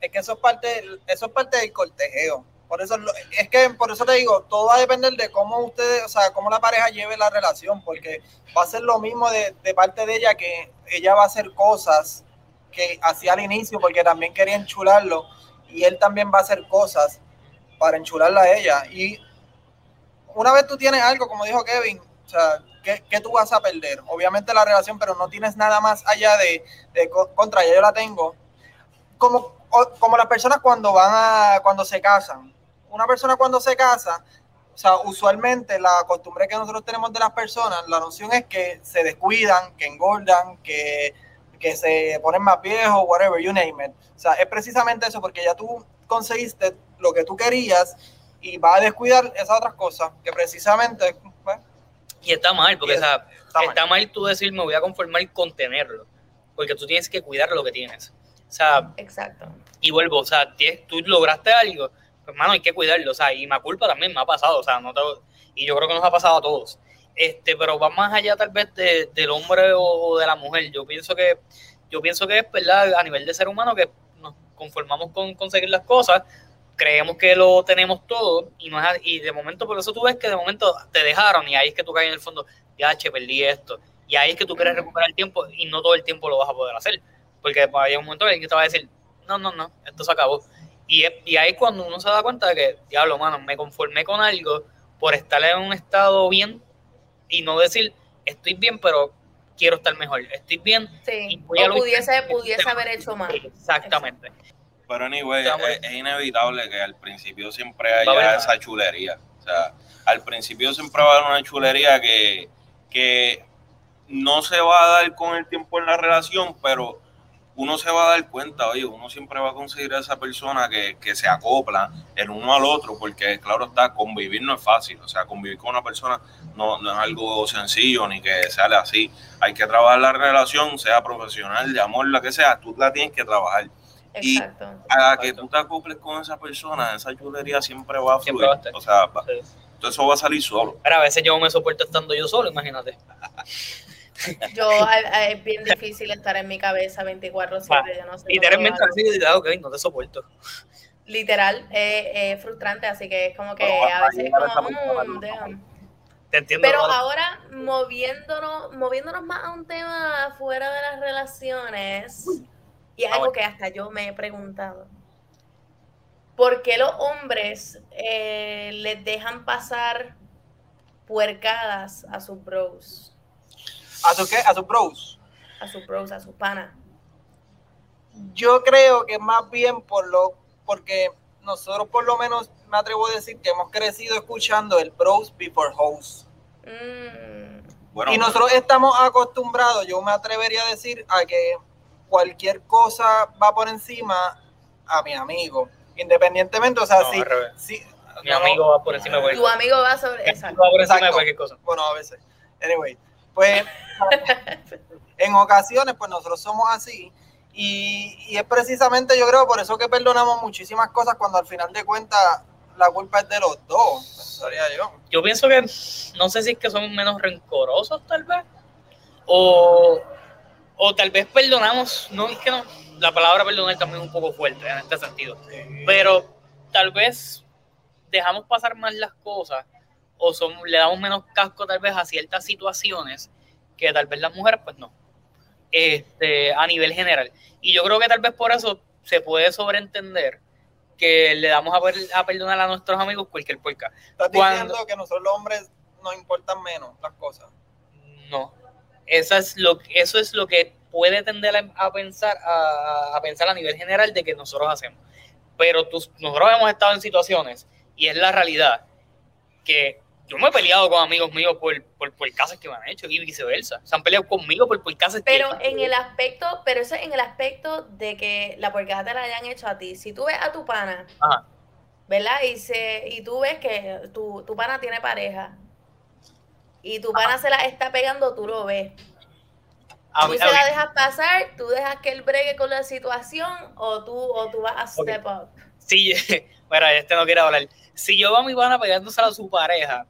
Es que eso es parte, eso es parte del cortejeo. Por eso lo- es que por eso te digo, todo va a depender de cómo ustedes, o sea, cómo la pareja lleve la relación, porque va a ser lo mismo de, de parte de ella que ella va a hacer cosas que hacía al inicio porque también quería enchularlo y él también va a hacer cosas para enchularla a ella. Y una vez tú tienes algo, como dijo Kevin, o sea, ¿qué, qué tú vas a perder? Obviamente la relación, pero no tienes nada más allá de, de co- contra, ya yo la tengo. Como, como las personas cuando van a, cuando se casan. Una persona cuando se casa, o sea, usualmente la costumbre que nosotros tenemos de las personas, la noción es que se descuidan, que engordan, que, que se ponen más viejos, whatever, you name it. O sea, es precisamente eso, porque ya tú conseguiste lo que tú querías y vas a descuidar esas otras cosas que precisamente... pues,
Y está mal, porque
Y
o sea,
está
está,
mal.
mal. tú decir me voy a conformar con tenerlo, porque tú tienes que cuidar lo que tienes. O sea,
Exacto.
y vuelvo, o sea, tienes- tú lograste algo, pues mano, hay que cuidarlo, o sea, y me culpa también me ha pasado, o sea, no te- y yo creo que nos ha pasado a todos. Este, pero va más allá tal vez de- del hombre o, de la mujer. Yo pienso que, yo pienso que es verdad a nivel de ser humano que nos conformamos con conseguir las cosas, creemos que lo tenemos todo y no es y de momento por eso tú ves que de momento te dejaron y ahí es que tú caes en el fondo, ya che, perdí esto. Y ahí es que tú quieres recuperar el tiempo y no todo el tiempo lo vas a poder hacer. Porque pues, hay un momento en que te va a decir, no, no, no, esto se acabó. Y, y ahí es cuando uno se da cuenta de que, diablo, mano, me conformé con algo por estar en un estado bien y no decir, estoy bien, pero quiero estar mejor. Estoy bien. y
Sí. O pudiese, pudiese
este
haber hecho más.
Exactamente.
Pero anyway, es, es inevitable que al principio siempre haya esa chulería. O sea, al principio siempre va a haber una chulería que, que no se va a dar con el tiempo en la relación, pero uno se va a dar cuenta, oye, uno siempre va a conseguir a esa persona que, que se acopla el uno al otro, porque claro está, convivir no es fácil, o sea, convivir con una persona no, no es algo sencillo ni que sale así. Hay que trabajar la relación, sea profesional, de amor, la que sea, tú la tienes que trabajar Y-
Exacto.
a que tú te acoples con esa persona, esa chulería siempre va a fluir.
va a estar.
O sea, va-
Sí.
todo eso va a salir solo.
Pero a veces yo me soporto estando yo solo, imagínate. <laughs> <laughs>
Yo, es bien difícil estar en mi cabeza 24-7. Yo no sé
Literalmente así, ok, no te soporto.
Literal, es frustrante, así que es como que
Bueno,
a veces es como,
estamos
mm, damn.
Te entiendo.
Pero ahora, moviéndonos, moviéndonos más a un tema fuera de las relaciones, y es algo que hasta yo me he preguntado. ¿Por qué los hombres eh, les dejan pasar puercadas a sus bros?
¿A su qué? A sus bros.
A sus bros, a sus panas.
Yo creo que más bien por lo, porque nosotros por lo menos me atrevo a decir que hemos crecido escuchando el bros before hoes.
Mm,
Bueno,
y nosotros estamos acostumbrados, yo me atrevería a decir, a que cualquier cosa va por encima a mi amigo. Independientemente, o sea,
No,
si, si-
Mi
no,
amigo va por encima de cualquier
tu amigo va sobre.
cosa.
Exacto.
Va por encima de cualquier cosa.
Bueno, a veces. Anyway, pues <laughs> en ocasiones, pues nosotros somos así. Y, y es precisamente, yo creo, por eso que perdonamos muchísimas cosas cuando al final de cuentas la culpa es de los dos. Pensaría yo.
Yo pienso que, no sé si es que son menos rencorosos, tal vez, o, o tal vez perdonamos, no es que no, la palabra perdonar también es un poco fuerte en este sentido, pero tal vez dejamos pasar más las cosas o son, le damos menos casco tal vez a ciertas situaciones que tal vez las mujeres pues no, este, a nivel general. Y yo creo que tal vez por eso se puede sobreentender que le damos a, per- a perdonar a nuestros amigos cualquier puerca.
Estás
Cuando-
diciendo que nosotros los hombres nos importan menos las cosas.
No. Eso es lo, eso es lo que puede tender a, a pensar a, a pensar a nivel general de que nosotros hacemos. Pero tú- nosotros hemos estado en situaciones, y es la realidad, que yo me he peleado con amigos míos por, por, por casas que me han hecho y viceversa. Se han peleado conmigo por, por casas
Pero
que...
en el aspecto, pero eso es en el aspecto de que la porcada te la hayan hecho a ti. Si tú ves a tu pana,
Ajá.
¿verdad? Y se, y tú ves que tu, tu pana tiene pareja. Y tu pana se la está pegando, tú lo ves.
A
Tú
mí-
se la dejas pasar, tú dejas que él bregue con la situación, o tú, o tú vas a step up.
Sí, <laughs> bueno, este no quiere hablar. Si yo veo a mi pana pegándose a su pareja,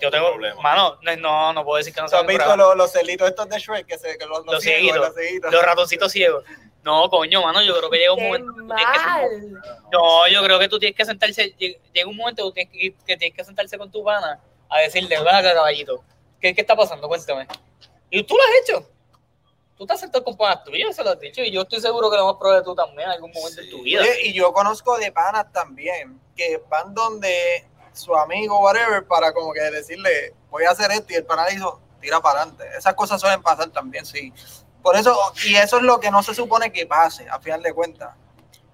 yo tengo,
problema.
mano, no, no, puedo decir que no
¿Tú
sea
has visto los, los celitos estos de Shrek? Que se, que los, los
Los
ciegos,
cieguitos.
los cieguitos.
Los ratoncitos ciegos. No, coño, mano, yo creo que llega un
¡Qué
momento. que tú tienes que
mal!
no, yo creo que tú tienes que sentarse. lleg- Llega un momento que, tienes que, que tienes que sentarse con tu pana a decirle, ven acá, caballito, ¿qué, ¿qué está pasando? Cuéntame. Y tú lo has hecho. Tú te has sentado con panas tuyas, se lo has dicho, y yo estoy seguro que lo hemos probado tú también en algún momento en tu vida.
Oye, y yo conozco de panas también, que van donde su amigo, whatever, para como que decirle, voy a hacer esto, y el pana dijo, tira para adelante. Esas cosas suelen pasar también, sí. Por eso, y eso es lo que no se supone que pase, a final de cuentas.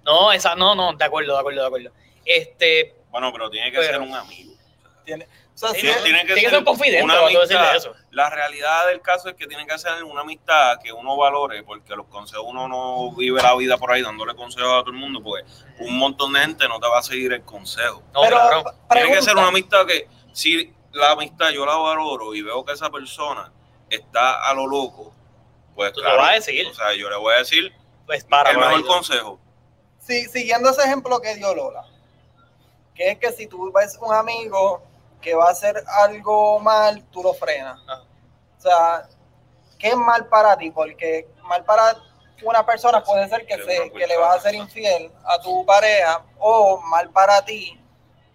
No, esa, no, no, de acuerdo, de acuerdo, de acuerdo. Este,
Bueno, pero tiene que
Pero-
ser un amigo.
O sea,
Sí,
si
no,
es-
tiene que
tiene que
ser
ser confidente
una
cuando decirle
amistad.
eso.
La realidad del caso es que tiene que ser una amistad que uno valore, porque los consejos uno no vive la vida por ahí dándole consejos a todo el mundo, pues un montón de gente no te va a seguir el consejo.
No,
pero,
claro.
pa-
Tiene que ser una amistad que, si la amistad yo la valoro y veo que esa persona está a lo loco, pues
Tú lo
claro,
vas a decir.
O sea, yo le voy a decir
Pues para
el mejor consejo.
si- siguiendo ese ejemplo que dio Lola, que es que si tú ves un amigo que va a hacer algo mal, tú lo frenas.
Ajá.
O sea, ¿qué es mal para ti? Porque mal para una persona puede ser que, se, que le vas a ser infiel a tu pareja, o mal para ti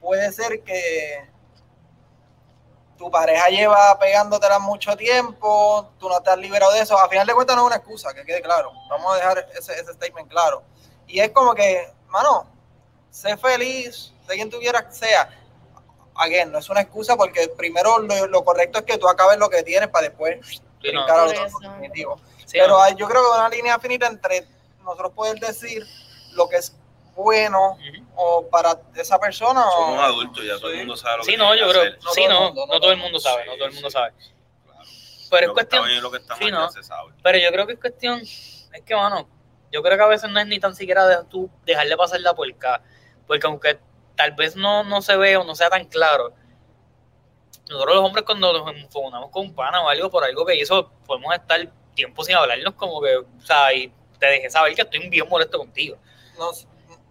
puede ser que tu pareja lleva pegándotela mucho tiempo, tú no te has liberado de eso. A final de cuentas no es una excusa, que quede claro. Vamos a dejar ese, ese statement claro. Y es como que, mano, sé feliz, sé quien tuviera que sea. Again, no es una excusa porque primero lo, lo correcto es que tú acabes lo que tienes para después
Sí, no.
brincar a otro.
Sí,
Pero
no.
hay, yo creo que una línea finita entre nosotros poder decir lo que es bueno o para esa persona o
Somos adultos, ya todo el mundo sabe lo que
Sí, no,
tiene
yo
que
creo.
No
sí,
todo el
no.
mundo,
No todo el mundo sabe, no todo el mundo sabe.
Claro.
Pero es
Lo que
cuestión.
lo que
sí, no.
ya se sabe.
Pero yo creo que es cuestión, es que, mano, yo creo que a veces no es ni tan siquiera de tú dejarle pasar la puerca, porque aunque tal vez no, no se vea o no sea tan claro, nosotros los hombres cuando nos enfocamos con un pana o algo por algo que hizo, podemos estar tiempo sin hablarnos como que, o sea, y te dejé saber que estoy bien molesto contigo.
no,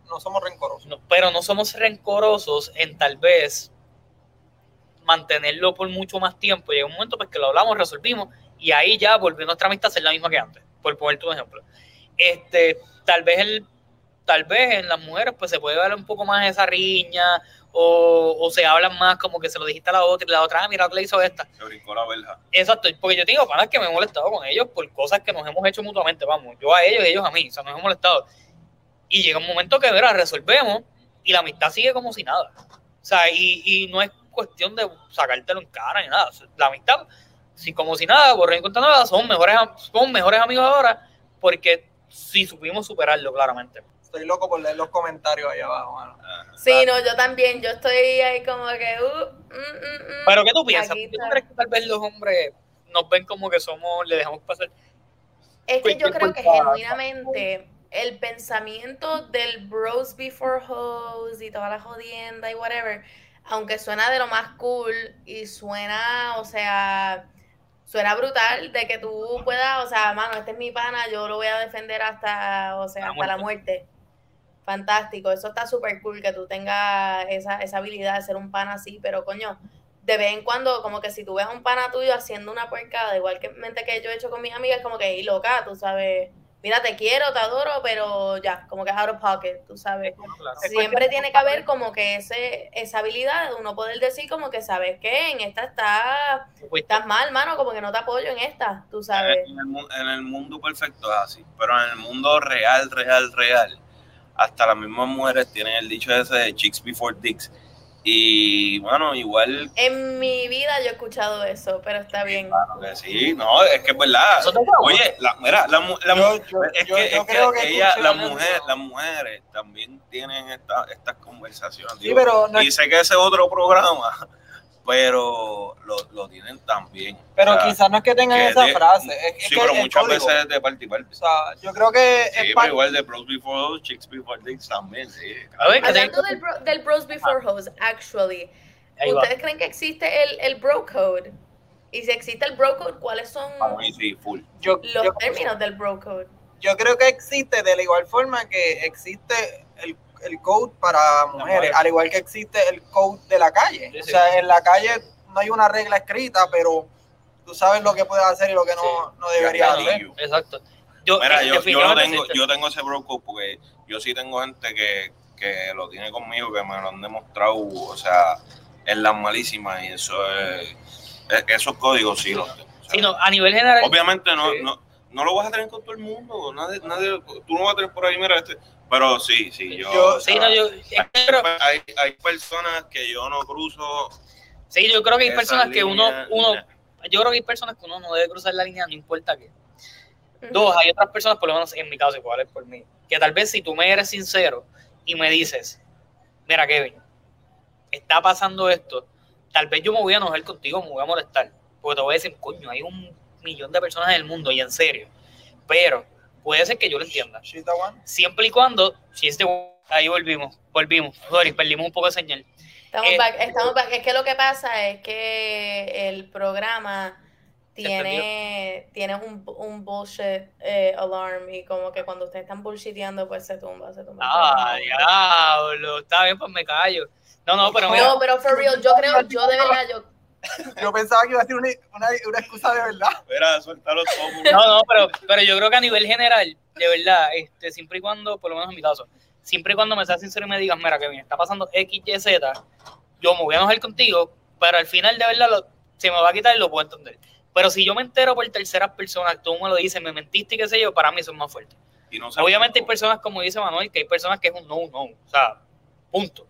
no somos rencorosos.
No, pero no somos rencorosos en tal vez mantenerlo por mucho más tiempo. Llega un momento pues que lo hablamos, resolvimos y ahí ya volvió nuestra amistad a ser la misma que antes, por ponerte un ejemplo. Este, tal vez el, tal vez en las mujeres pues se puede ver un poco más esa riña o, o se hablan más como que se lo dijiste a la otra y la otra, ah, mira, le hizo esta.
Se brincó la verja.
Exacto, porque yo tengo panas que me he molestado con ellos por cosas que nos hemos hecho mutuamente, vamos, yo a ellos y ellos a mí, o sea, nos hemos molestado. Y llega un momento que, verá, resolvemos y la amistad sigue como si nada. O sea, y, y no es cuestión de sacártelo en cara ni nada. La amistad, si como si nada, borré y cuenta nada, son mejores, son mejores amigos ahora porque sí supimos superarlo claramente.
Estoy loco por leer los comentarios ahí abajo. mano.
Sí, no, yo también. Yo estoy ahí como que. Uh, mm, mm, mm.
Pero ¿qué tú piensas?
Aquí
¿Tú crees que tal vez los hombres nos ven como que somos, le dejamos pasar?
Es que yo creo que genuinamente el pensamiento del bros before hoes y toda la jodienda y whatever, aunque suena de lo más cool y suena, o sea, suena brutal de que tú puedas, o sea, mano, este es mi pana, yo lo voy a defender hasta, o sea,
La
hasta la muerte. Fantástico, eso está súper cool que tú tengas esa, esa habilidad de ser un pana así, pero coño, de vez en cuando, como que si tú ves a un pana tuyo haciendo una puercada, igual que mente que yo he hecho con mis amigas, como que, y loca, tú sabes, mira, te quiero, te adoro, pero ya, como que out of pocket, tú sabes.
Claro.
Siempre tiene que haber como que ese, esa habilidad de uno poder decir como que, ¿sabes qué? En esta está, estás mal, mano, como que no te apoyo en esta, tú sabes.
En el, en el mundo perfecto es así, pero en el mundo real, real, real, hasta las mismas mujeres tienen el dicho ese de chicks before dicks. Y bueno, igual
En mi vida yo he escuchado eso, pero está bien.
claro que sí, no, es que es verdad. Oye, la, mira, la, la
Yo- yo-
es
yo-
que,
yo
es que
creo que
ella,
escuché
las mujeres, las mujeres también tienen esta, estas conversaciones.
Sí, pero no
y sé que ese es otro programa, pero lo, lo tienen también.
Pero
O sea,
quizás no es que tengan
que
esa
de-
frase. Es,
Sí, pero muchas
código.
veces es de parte y parte.
O sea, yo creo que
Sí,
es
pero
parte-
igual de Pros Before Hoes, Chicks Before Dicks también, sí.
A ver, que
Hablando del, bro- del bros before hoes, actually,
Ahí va.
¿ustedes creen que existe el, el bro code? Y si existe el bro code, ¿cuáles son
sí, full.
yo,
los
yo-
términos del bro code?
yo creo que existe de la igual forma que existe el, code para mujeres, al igual que existe el code de la calle.
Sí,
o
sí.
sea, en la calle no hay una regla escrita, pero tú sabes lo que puedes hacer y lo que no,
Sí.
no deberías hacer.
Exacto. Yo,
Mira, yo, yo, tengo, yo tengo ese bro code porque yo sí tengo gente que, que lo tiene conmigo, que me lo han demostrado, o sea, en las malísimas y eso es, es- esos códigos sí los tengo. o sea,
Sí, no, a nivel general,
Obviamente no,
Sí.
no, no lo vas a tener con todo el mundo, nadie, nadie, tú no vas a tener por ahí, mira, este, pero sí, sí, yo,
Yo-
o
sí, no, yo, pero-
hay, hay personas que yo no cruzo
sí, yo creo que hay personas que uno, uno, yo creo que hay personas que uno no debe cruzar la línea, no importa qué. Dos, hay otras personas, por lo menos en mi caso, igual es por mí, que tal vez si tú me eres sincero y me dices, mira Kevin, está pasando esto, tal vez yo me voy a enojar contigo, me voy a molestar, porque te voy a decir, coño, hay un millón de personas en el mundo y en serio, pero puede ser que yo lo entienda. Siempre y cuando, si este, ahí volvimos, volvimos, sorry, perdimos un poco de señal.
Estamos
Eh,
back, estamos back. Es que lo que pasa es que el programa tiene, tiene un, un bullshit eh, alarm y como que cuando ustedes están bullshiteando pues se tumba, se tumba.
Ah, diablo, está bien, pues me callo. No, no, pero mira,
No, pero for real, yo creo, yo de verdad, yo,
Yo pensaba que iba a decir una, una, una excusa de verdad.
Espera, suéltalo todo.
No, no, pero, pero yo creo que a nivel general, de verdad, este, siempre y cuando, por lo menos en mi caso, siempre y cuando me seas sincero y me digas, mira, que bien, está pasando X, Y, Z, yo me voy a enojar contigo, pero al final, de verdad, lo- se me va a quitar y lo puedo entender. Pero si yo me entero por terceras personas, tú me lo dices, me mentiste y qué sé yo, para mí eso es más fuerte.
Y no
Obviamente hay personas, como dice Manuel, que hay personas que es un no, no, o sea, punto.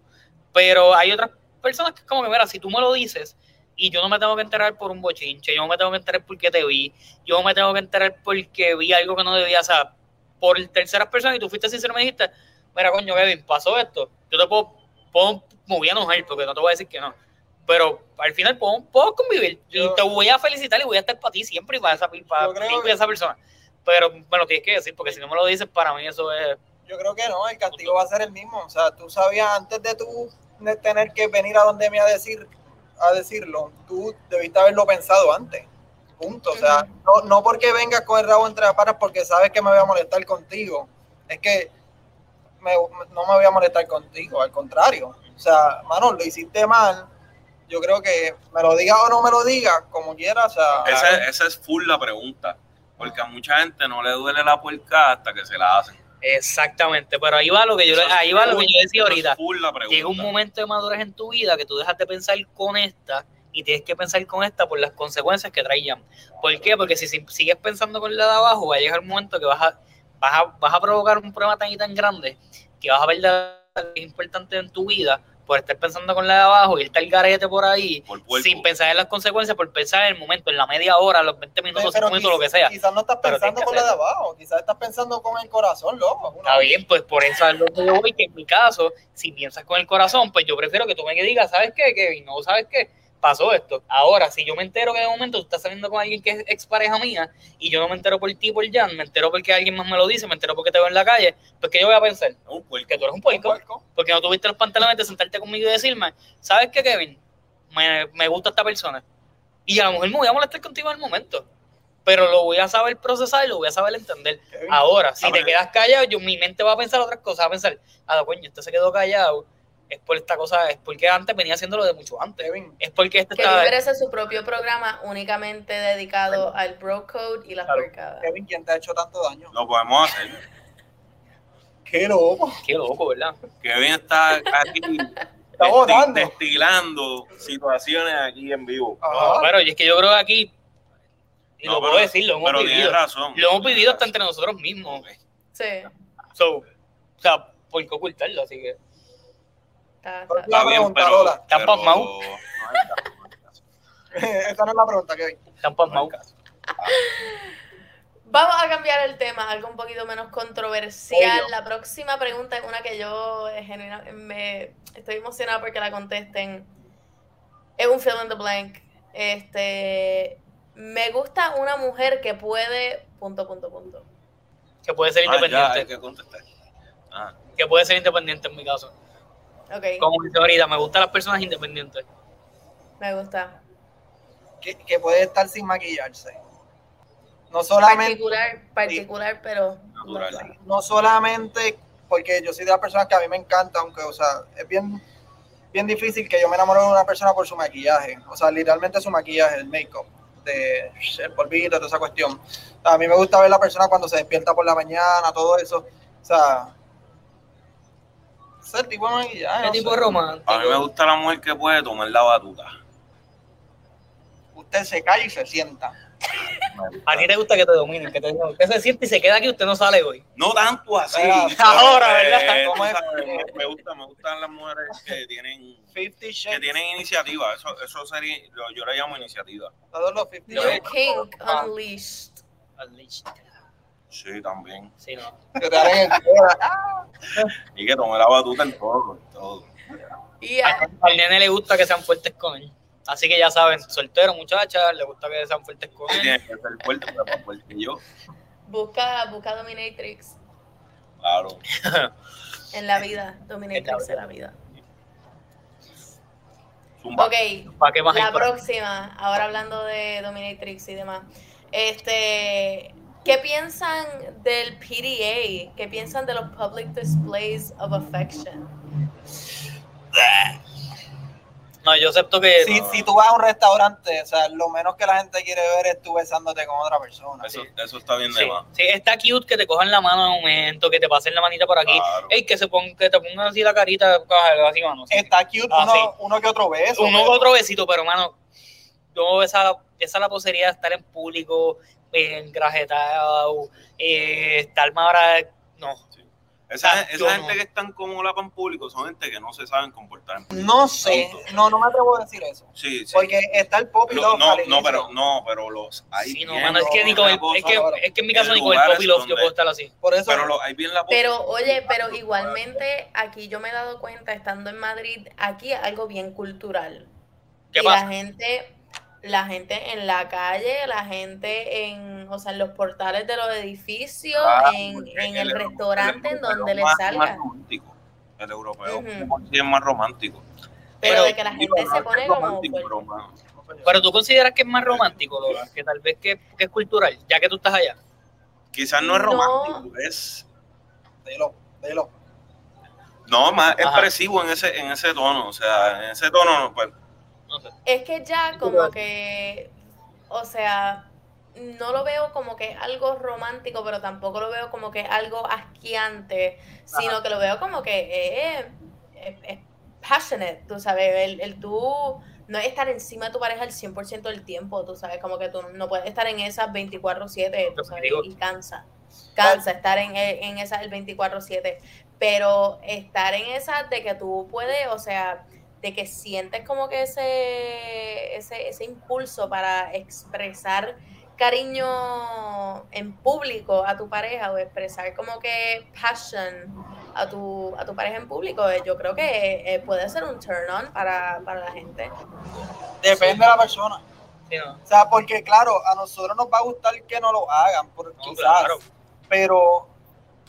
Pero hay otras personas que es como que, mira, si tú me lo dices y yo no me tengo que enterar por un bochinche, yo no me tengo que enterar porque te vi, yo no me tengo que enterar porque vi algo que no debía, o sea, por terceras personas y tú fuiste sincero y me dijiste, mira, coño, Kevin, pasó esto, yo te puedo, puedo me voy a enojar porque no te voy a decir que no. Pero al final puedo, puedo convivir
Yo-
y te voy a felicitar y voy a estar para ti siempre y para esa, para ti y esa persona. Pero me lo tienes que decir porque si no me lo dices, para mí eso es
Yo creo que no, el castigo va a ser el mismo. O sea, tú sabías antes de tú de tener que venir a donde me a decir a decirlo, tú debiste haberlo pensado antes. Punto. O sea, no, no porque vengas con el rabo entre las patas porque sabes que me voy a molestar contigo. Es que me- no me voy a molestar contigo, al contrario. O sea, mano, lo hiciste mal. Yo creo que me lo digas o no me lo digas, como quieras. O sea,
Esa, esa es full la pregunta. Porque a mucha gente no le duele la puerca hasta que se la hacen.
Exactamente, pero ahí va lo que yo, ahí va lo que yo decía ahorita. Llega un momento de madurez en tu vida que tú dejas de pensar con esta y tienes que pensar con esta por las consecuencias que traían. ¿Por qué? Porque si, si sigues pensando con la de abajo, va a llegar un momento que vas a, vas a, vas a provocar un problema tan y tan grande que vas a perder algo que es importante en tu vida por estar pensando con la de abajo y estar el garete por ahí
Por
sin pensar en las consecuencias, por pensar en el momento, en la media hora, los 20 minutos, 5 minutos, lo que sea.
Quizás no estás pensando con la de abajo, quizás estás pensando con el corazón, loco.
Está bien, pues por eso es lo que yo voy, que en mi caso, si piensas con el corazón, pues yo prefiero que tú me digas, ¿sabes qué, Kevin? No, ¿sabes qué? Pasó esto. Ahora, si yo me entero que de momento tú estás saliendo con alguien que es expareja mía y yo no me entero por ti, por Jan, me entero porque alguien más me lo dice, me entero porque te veo en la calle, pues que yo voy a pensar
Un puerco.
que tú eres un puerco, porque no tuviste los pantalones de sentarte conmigo y decirme, ¿sabes qué, Kevin? Me, me gusta esta persona. Y a lo mejor me voy a molestar contigo en el momento, pero lo voy a saber procesar y lo voy a saber entender. Ahora, si te quedas callado, yo, mi mente va a pensar otras cosas, va a pensar, ah, coño, este se quedó callado, es por esta cosa, es porque antes venía haciéndolo de mucho antes,
Kevin,
es porque este
Kevin
está...
merece su propio programa únicamente dedicado al bro code y las
Claro.
puercadas.
Kevin, ¿quién te ha hecho tanto daño?
Lo podemos hacer. <laughs>
Qué loco.
Qué loco, ¿verdad?
Kevin está aquí <laughs>
Está
desti-
votando.
destilando situaciones aquí en vivo.
No,
Ajá.
pero y es que yo creo que aquí, y
No,
lo
pero-
puedo decir, lo hemos
Pero
vivido,
razón.
lo hemos vivido hasta entre nosotros mismos,
Sí,
so, o sea, por qué ocultarlo, así que...
está,
Pero
está-
la
Está bien,
pregunta,
pero-
Lola.
¿Están
pero-
pasmados?
no. <laughs>
Esa es la pregunta, Kevin.
Están pasmados.
Vamos a cambiar el tema, algo un poquito menos controversial.
Obvio.
La próxima pregunta es una que yo eh, genuina- me estoy emocionada porque la contesten. Es un fill in the blank. Este, me gusta una mujer que puede punto punto punto.
Que puede ser
Ah, ya,
independiente,
hay que contestar. Ah,
que puede ser independiente en mi caso.
Ok,
Como dice ahorita, me gustan las personas independientes.
me gusta.
Que, que puede estar sin maquillarse. No solamente,
Particular, particular, pero
natural.
no solamente porque yo soy de las personas que a mí me encanta, aunque, o sea, es bien, bien difícil que yo me enamore de una persona por su maquillaje. O sea, literalmente su maquillaje, el make-up, de el polvito, toda esa cuestión. A mí me gusta ver la persona cuando se despierta por la mañana, todo eso. O sea, ese tipo de maquillaje.
¿Qué
no
tipo
sé.
romántico?
A mí me gusta la mujer que puede tomar la batuta.
Usted se calla y se sienta. <laughs>
A ti te gusta que te dominen, que te digan, usted se siente y se queda aquí, usted no sale hoy.
No tanto así.
Ahora, ¿verdad?
eh, me, me gusta, me gustan las mujeres que tienen, que tienen iniciativa. Eso, eso sería, yo, yo le llamo iniciativa.
Todos los Fifty
New
Shades.
Kink
Ah,
Unleashed.
Unleashed.
Sí, también.
Sí, no.
que te. <laughs>
Y que tome la batuta en todo, en todo.
Y a-
Al nene le gusta que sean fuertes con él. Así que ya saben, soltero, muchachas, le gusta que sean fuertes con él.
Tiene que ser fuerte, pero más fuerte que yo.
Busca, busca Dominatrix
Claro.
en la vida. Dominatrix en la vida.
Zumba.
Ok,
¿Para qué más
la próxima, ahora hablando de Dominatrix y demás. Este, ¿qué piensan del PDA? ¿Qué piensan de los public displays of affection?
No, yo acepto que.
Si,
no,
si tú vas a un restaurante, o sea, lo menos que la gente quiere ver es tú besándote con otra persona.
Eso, eso está bien de
Sí,
más.
sí, está cute que te cojan la mano en un momento, que te pasen la manita por aquí.
Claro.
Ey, que se pongan, que te pongan así la carita, así, mano. sí.
Está cute
Ah,
uno,
sí.
uno que otro beso.
Uno que otro besito, pero mano, yo esa, esa la posería de estar en público, engrajetado, eh, estar más ahora. No.
Esa,
Ah,
esa gente
no.
que están como la en público son gente que no se saben comportar.
No sé, no, no me atrevo a decir eso.
Sí, sí.
Porque está el pop y
Lo-
love
no, no, pero, no, pero los hay
Sí, no,
bien
mano, es que, ni con el- es, que, es que en mi caso ni con el pop y love yo puedo estar así.
Por eso,
pero los hay bien la
Pero oye, pero igualmente aquí yo me he dado cuenta, estando en Madrid, aquí es algo bien cultural.
¿Qué
y
pasa?
la gente, la gente en la calle, la gente en, o sea, en los portales de los edificios,
Ah,
en, en el, restaurante en donde le salga.
Más romántico. El europeo sí es más romántico.
Pero
Pero,
de que la gente
Digo, no
se pone como...
romántico, pero
tú consideras que es más romántico, Lola, que tal vez que, que es cultural, ya que tú estás allá.
Quizás no es
No.
romántico, es
dilo, dilo.
no más
Ajá.
expresivo en ese en ese tono, o sea, en ese tono pues
No sé.
Es que ya como que, o sea, no lo veo como que algo romántico, pero tampoco lo veo como que algo asqueante, sino que lo veo como que es, es- es passionate, tú sabes, el, el tú no es estar encima de tu pareja el 100% del tiempo, tú sabes, como que tú no puedes estar en esas 24/7, tú sabes, y cansa, cansa estar en, en esas el 24/7, pero estar en esas de que tú puedes, o sea, de que sientes como que ese, ese, ese impulso para expresar cariño en público a tu pareja o expresar como que passion a tu, a tu pareja en público, eh, yo creo que eh, puede ser un turn on para, para la gente.
Depende de la persona.
Sí, no.
O sea, porque claro, a nosotros nos va a gustar que no lo hagan, por,
No,
quizás,
claro.
pero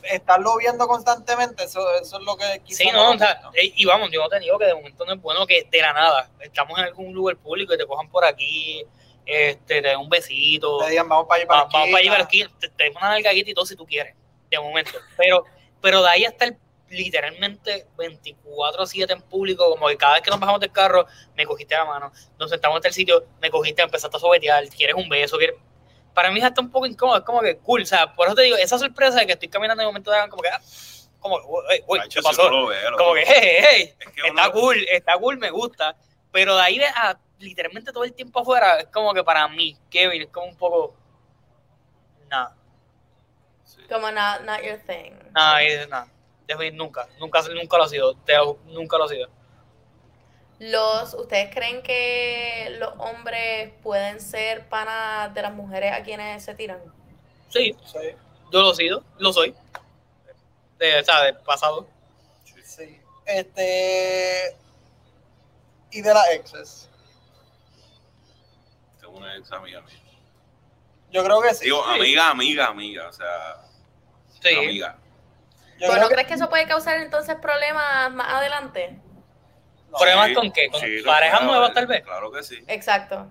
estarlo viendo constantemente, eso, eso es lo que quizás
Sí, no, o
nos
sea, y vamos, yo no te digo que de momento no es bueno que de la nada estamos en algún lugar público y te cojan por aquí, este, te den un besito,
Te digan, vamos para allá
va-
para
vamos para allí para aquí, te, te den una nalgadita y todo si tú quieres, de momento. Pero, pero de ahí hasta el literalmente 24-7 en público, como que cada vez que nos bajamos del carro, me cogiste la mano, nos sentamos en el sitio, me cogiste, empezaste a sobetear, quieres un beso, quieres... Para mí es hasta un poco incómodo, es como que cool, o sea, por eso te digo, esa sorpresa de que estoy caminando en el momento de como que, ah, como, uy, uy, ¿qué pasó? Como que, hey, hey,
Es que
está
uno-
cool, está cool, me gusta, pero de ahí a literalmente todo el tiempo afuera, es como que para mí, Kevin, es como un poco, nada,
Sí.
Como not, not your thing.
nada, es nada, Definit- nunca, nunca, nunca lo ha sido, te nunca lo ha sido.
Los, ¿Ustedes creen que los hombres pueden ser panas de las mujeres a quienes se tiran?
Sí,
Sí,
yo lo he sido, lo soy, de, o sea, del pasado.
sí. Este. Y de las exes.
Tengo una ex amiga mía.
Yo creo que sí.
Digo, amiga, amiga, amiga, o sea,
Sí,
amiga.
Yo
¿Pero no crees que eso puede causar entonces problemas más adelante?
No,
¿Problemas
Sí,
con qué? ¿Con
sí,
parejas nuevas tal vez?
Claro que sí.
Exacto.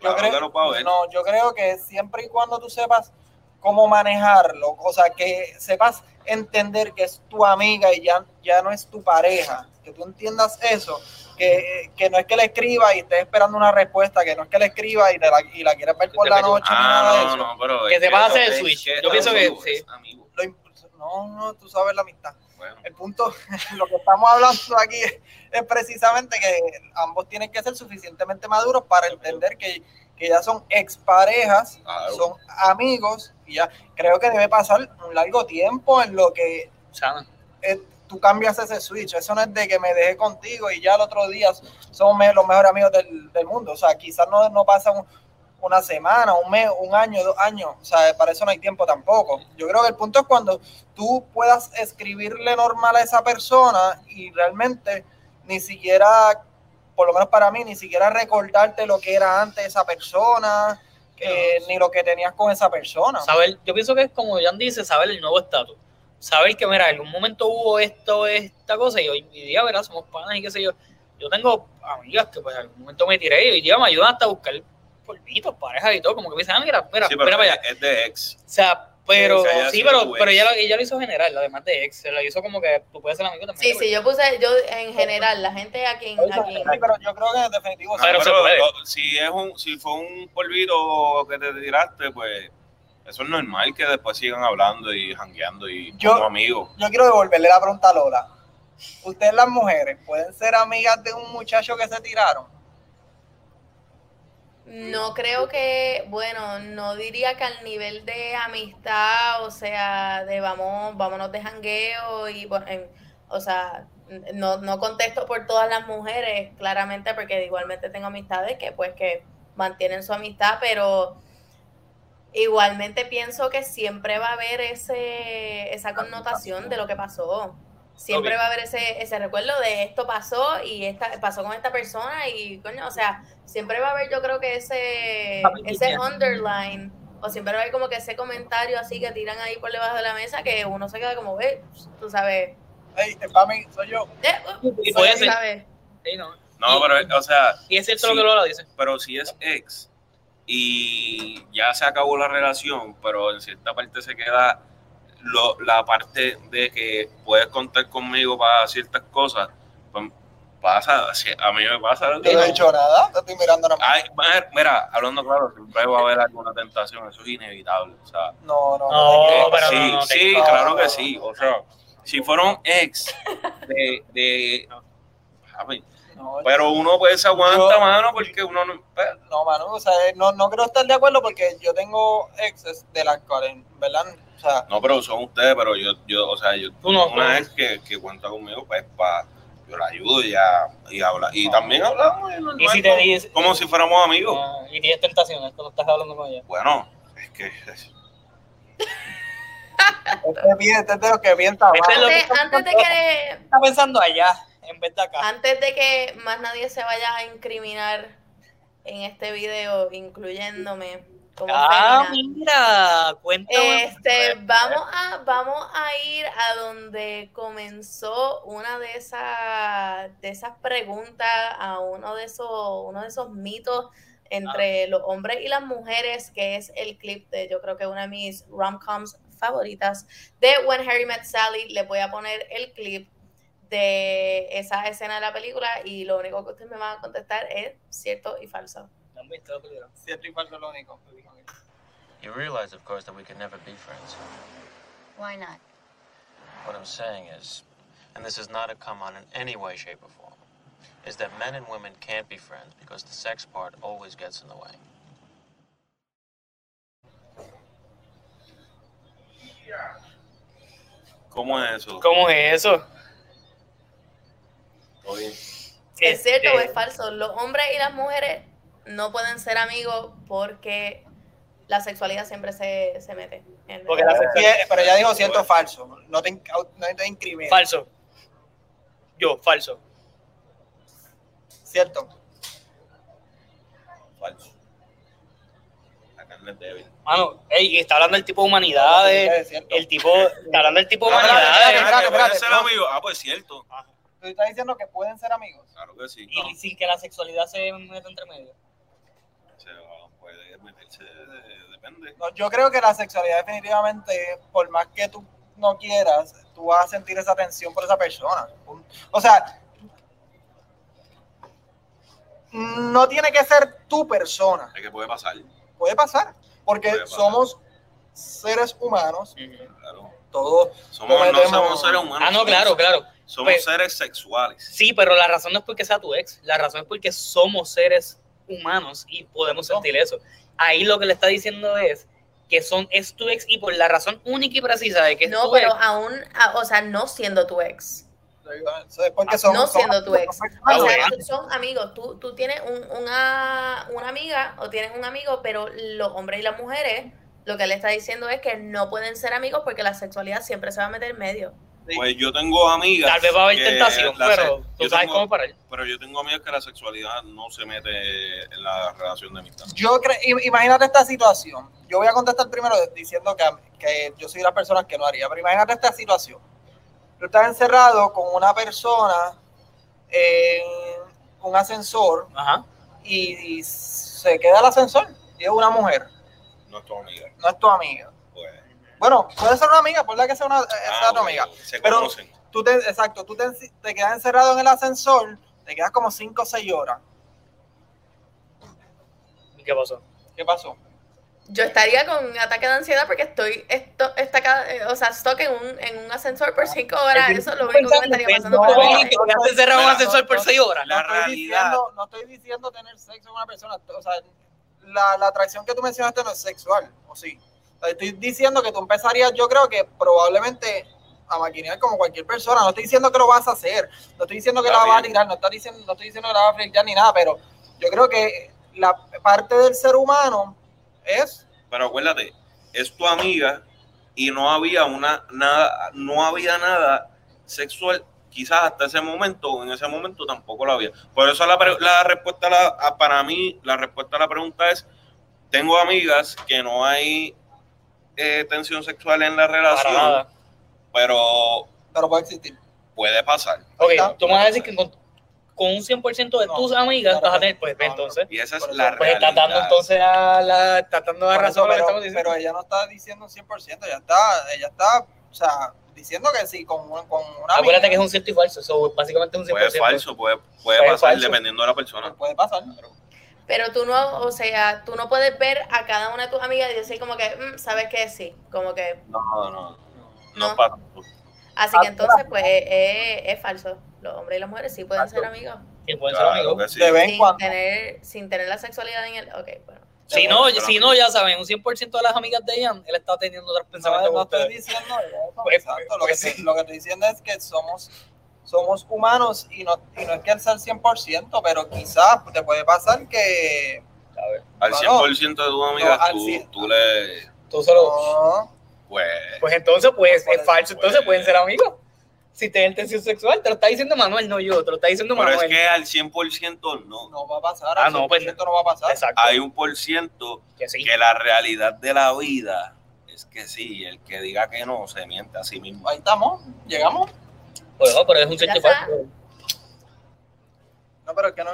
yo creo,
que lo puedo ver.
no, yo creo que siempre y cuando tú sepas cómo manejarlo, o sea, que sepas entender que es tu amiga y ya, ya no es tu pareja, que tú entiendas eso, que, que no es que le escriba y estés esperando una respuesta, que no es que le escriba y, te la, y la quieres ver por la noche ni nada de
Ah,
eso.
no, no, pero
Que
es
te vas a hacer el switch. Yo pienso que sí.
Lo no, no, tú sabes la amistad.
Bueno,
El punto, <laughs> lo que estamos hablando aquí es, es precisamente que ambos tienen que ser suficientemente maduros para entender que, que ya son exparejas,
Claro.
son amigos, y ya creo que debe pasar un largo tiempo en lo que eh, tú cambias ese switch. Eso no es de que me dejé contigo y ya el otro día somos los mejores amigos del, del mundo. O sea, quizás no, no pasa un- una semana, un mes, un año, dos años. O sea, para eso no hay tiempo tampoco. Yo creo que el punto es cuando tú puedas escribirle normal a esa persona y realmente ni siquiera por lo menos para mí, ni siquiera recordarte lo que era antes esa persona, eh, ni lo que tenías con esa persona.
Saber, yo pienso que es como Jan dice, saber el nuevo estatus. Saber que, mira, en algún momento hubo esto, esta cosa, y hoy día, ¿verdad? Somos panas y qué sé yo. Yo tengo amigas que, pues, en algún momento me tiré y hoy día me ayudan hasta a buscar polvitos, parejas y todo. Como que me dicen, ah, mira, mira,
Sí,
mira para allá.
es de ex.
O sea, pero
Sí, o sea, ella
sí,
sí
pero, pero ella, lo- ella lo hizo general, además de ex. Se lo hizo como que tú puedes ser amigo también.
Sí, sí, yo puse, yo en general, la gente a quien, a quien
Sí, pero yo creo que en definitivo.
Pero
Ah,
se puede.
lo- si es un, si fue un polvito que te tiraste, pues eso es normal que después sigan hablando y jangueando y
Yo-
como amigos.
yo quiero devolverle la pregunta a Lola. ¿Ustedes las mujeres pueden ser amigas de un muchacho que se tiraron?
No creo que, bueno, no diría que al nivel de amistad, o sea, de vamos, vámonos de jangueo y, bueno, en- o sea, no, no contesto por todas las mujeres, claramente, porque igualmente tengo amistades que, pues, que mantienen su amistad, pero igualmente pienso que siempre va a haber ese, esa connotación de lo que pasó. Siempre va a haber ese, ese recuerdo de esto pasó y esta, pasó con esta persona y coño, o sea, siempre va a haber yo creo que ese, ese underline o siempre va a haber como que ese comentario así que tiran ahí por debajo de la mesa que uno se queda como, ve, tú sabes,
Hey, mí, soy yo.
eh, uh,
Y puede ser.
¿sabes?
Sí, no.
No,
Y-
pero, o sea,
Y es cierto
Sí.
lo que Lola dice.
pero si es ex y ya se acabó la relación, pero en cierta parte se queda lo- la parte de que puedes contar conmigo para ciertas cosas, pues pasa, si- a mí me pasa.
Yo no he dicho nada, te estoy mirando nada más.
Ay, mira, mira, hablando claro, siempre va a haber alguna tentación, eso es inevitable. O sea,
No, no,
No.
Eh,
pero
sí,
no, no,
sí,
no,
claro
no,
que sí. O sea, si fueron ex de, de Javi,
no,
pero uno pues se aguanta
Yo-
mano porque uno no pues,
no, Manu, o sea, no, no creo estar de acuerdo porque yo tengo exes de las cuales, ¿verdad? O sea,
no pero son ustedes pero yo yo o sea yo
Tú no,
una
tú
ex que, que cuenta conmigo pues para yo la ayudo y ya y habla y también hablamos y normal,
Y si te
como- si fuéramos amigos
Ah, y tienes tentaciones cuando estás hablando con ella.
bueno es que es- <laughs>
este, este es de los que piensa
Este es lo
mal.
que-
Antes, antes de que
Está pensando allá en vez de acá.
Antes de que más nadie se vaya a incriminar en este video, incluyéndome como
Ah,
femina,
mira, cuéntame.
este, vamos a, vamos a ir a donde comenzó una de esas, de esas preguntas, a uno de esos, uno de esos mitos entre los hombres y las mujeres, que es el clip de, yo creo que una de mis rom-coms favoritas, de When Harry Met Sally. Le voy a poner el clip de esa escena de la película y lo único que ustedes me van a contestar es cierto y falso.
¿No han visto la película?
Cierto y falso es lo único.
You realize, of course, that we could never be friends.
Why not?
What I'm saying is, and this is not a come on in any way, shape, or form, is that men and women can't be friends because the sex part always gets in the way.
¿cómo es eso?
¿Cómo es eso?
Todo bien.
¿Es cierto o
Este,
es falso? Los hombres y las mujeres no pueden ser amigos porque la sexualidad siempre se, se mete. en-
Porque la sexualidad.
pero ya dijo cierto o falso. No te, no te incrimines.
Falso. Yo, falso.
Cierto.
falso la carne es débil
Mano, ey, está hablando el tipo de humanidades. El tipo, está hablando el tipo de
Ah,
humanidades.
Ah, ah pues cierto
Tú estás diciendo que pueden ser amigos.
claro que sí
Y sin que la sexualidad se meta entre medio.
se va- puede meterse depende
No, yo creo que la sexualidad definitivamente, por más que tú no quieras, tú vas a sentir esa tensión por esa persona. O sea, no tiene que ser tu persona.
es que puede pasar
Puede pasar, porque
Puede pasar.
somos seres humanos,
claro
todos.
somos no somos seres humanos
Ah, no, claro, claro.
somos
Pues-
seres sexuales
Sí, pero la razón no es porque sea tu ex. La razón es porque somos seres humanos y podemos
No.
sentir eso. Ahí lo que le está diciendo es que son es tu ex y por la razón única y precisa de que es
No,
tu
pero
ex.
aún, a- o sea, no siendo tu ex.
Somos,
no siendo tu ex.
Ah,
O sea, son amigos. Tú, tú tienes un- una, una amiga o tienes un amigo, pero los hombres y las mujeres, lo que le está diciendo es que no pueden ser amigos porque la sexualidad siempre se va a meter en medio.
Pues yo tengo amigas.
Tal vez va a haber tentación, pero tú sabes
tengo-
cómo parar.
Pero yo tengo amigas que la sexualidad no se mete en la relación de amistad.
Yo imagínate esta situación. Yo voy a contestar primero diciendo que, que yo soy la persona que no haría, pero imagínate esta situación. Tú estás encerrado con una persona en un ascensor
Ajá.
y, y se queda el ascensor y es una mujer,
No es tu amiga.
no es tu amiga.
Pues,
Bueno, puede ser una amiga, por la que sea una, eh,
ah,
sea tu amiga.
Se
Pero-
conocen.
Tú te, exacto, tú te, te quedas encerrado en el ascensor, te quedas como 5 o 6 horas.
¿Y qué pasó?
¿Qué pasó?
Yo estaría con un ataque de ansiedad porque estoy esto, esta, eh, o sea, stuck en un, en un ascensor por cinco horas. Eso es lo único que me estaría pasando
no,
por la
no,
mente.
que te quedaste encerrado en un ascensor por seis horas.
La
no
realidad-
diciendo, no estoy diciendo tener sexo con una persona, o sea, la, la atracción que tú mencionaste no es sexual, ¿o sí? Estoy diciendo que tú empezarías, yo creo que probablemente a maquinear como cualquier persona, no estoy diciendo que lo vas a hacer, no estoy diciendo que
Está
la vas a
bien.
tirar, no, estoy diciendo, no estoy diciendo que la vas a flirtear ni nada, pero yo creo que la parte del ser humano es
Pero acuérdate, es tu amiga y no había una nada, no había nada sexual. Quizás hasta ese momento, en ese momento tampoco lo había. Por eso la, pre- la respuesta a la- a- para mí, la respuesta a la pregunta es: tengo amigas que no hay eh, tensión sexual en la
Para
relación,
nada.
pero
pero puede existir.
puede pasar.
Ok, tú me vas a decir que con, con un 100% de
No,
tus amigas
no,
vas a tener, pues
no,
entonces,
Y esa es
Por eso,
la
pues estás dando entonces a la, estás dando la razón
eso,
a lo que
pero,
estamos diciendo.
pero ella no está diciendo un 100%, ella está, ella está, o sea, diciendo que sí, con, un- con una
Acuérdate
amiga,
que es un cierto y falso, eso básicamente es un 100%.
Puede falso, puede, puede
Puede
pasar
falso.
dependiendo de la persona.
puede pasar.
Pero tú no, o sea, tú no puedes ver a cada una de tus amigas y decir como que, "Mm, sabes que sí, como que,
No, no, no. No,
No.
pasa.
así que entonces pues es, es- es falso. Los hombres y las mujeres sí pueden ser amigos
Y pueden ser amigos.
sí.
Sin tener, sin tener la sexualidad en el, ok, bueno.
Si no, si no, ya saben, un 100% de las amigas de Ian, él está teniendo otros pensamientos
no estoy
ustedes.
diciendo eso,
Pues,
exacto. Lo,
pues
que,
sí.
lo que estoy diciendo es que somos, somos humanos y no, y no es que al ser 100%, pero quizás te puede pasar que
A ver,
Al
Bueno,
100% de tus amigas,
no,
tú,
100.
tú le.
tú solo,
no,
Pues.
pues entonces, pues es falso, entonces
pues.
pueden ser amigos. Si tienen tensión sexual, te lo está diciendo Manuel, no yo, te lo está diciendo
Pero es
Manuel.
que al 100% no.
no va a pasar.
Ah,
al
no, pues,
100% no va a pasar.
Exacto.
Hay un por ciento
que sí.
que la realidad de la vida es que sí. El que diga que no se miente a sí mismo.
Ahí estamos, llegamos.
Bueno, pero es un cierto y
Ya
falso.
No, pero es que no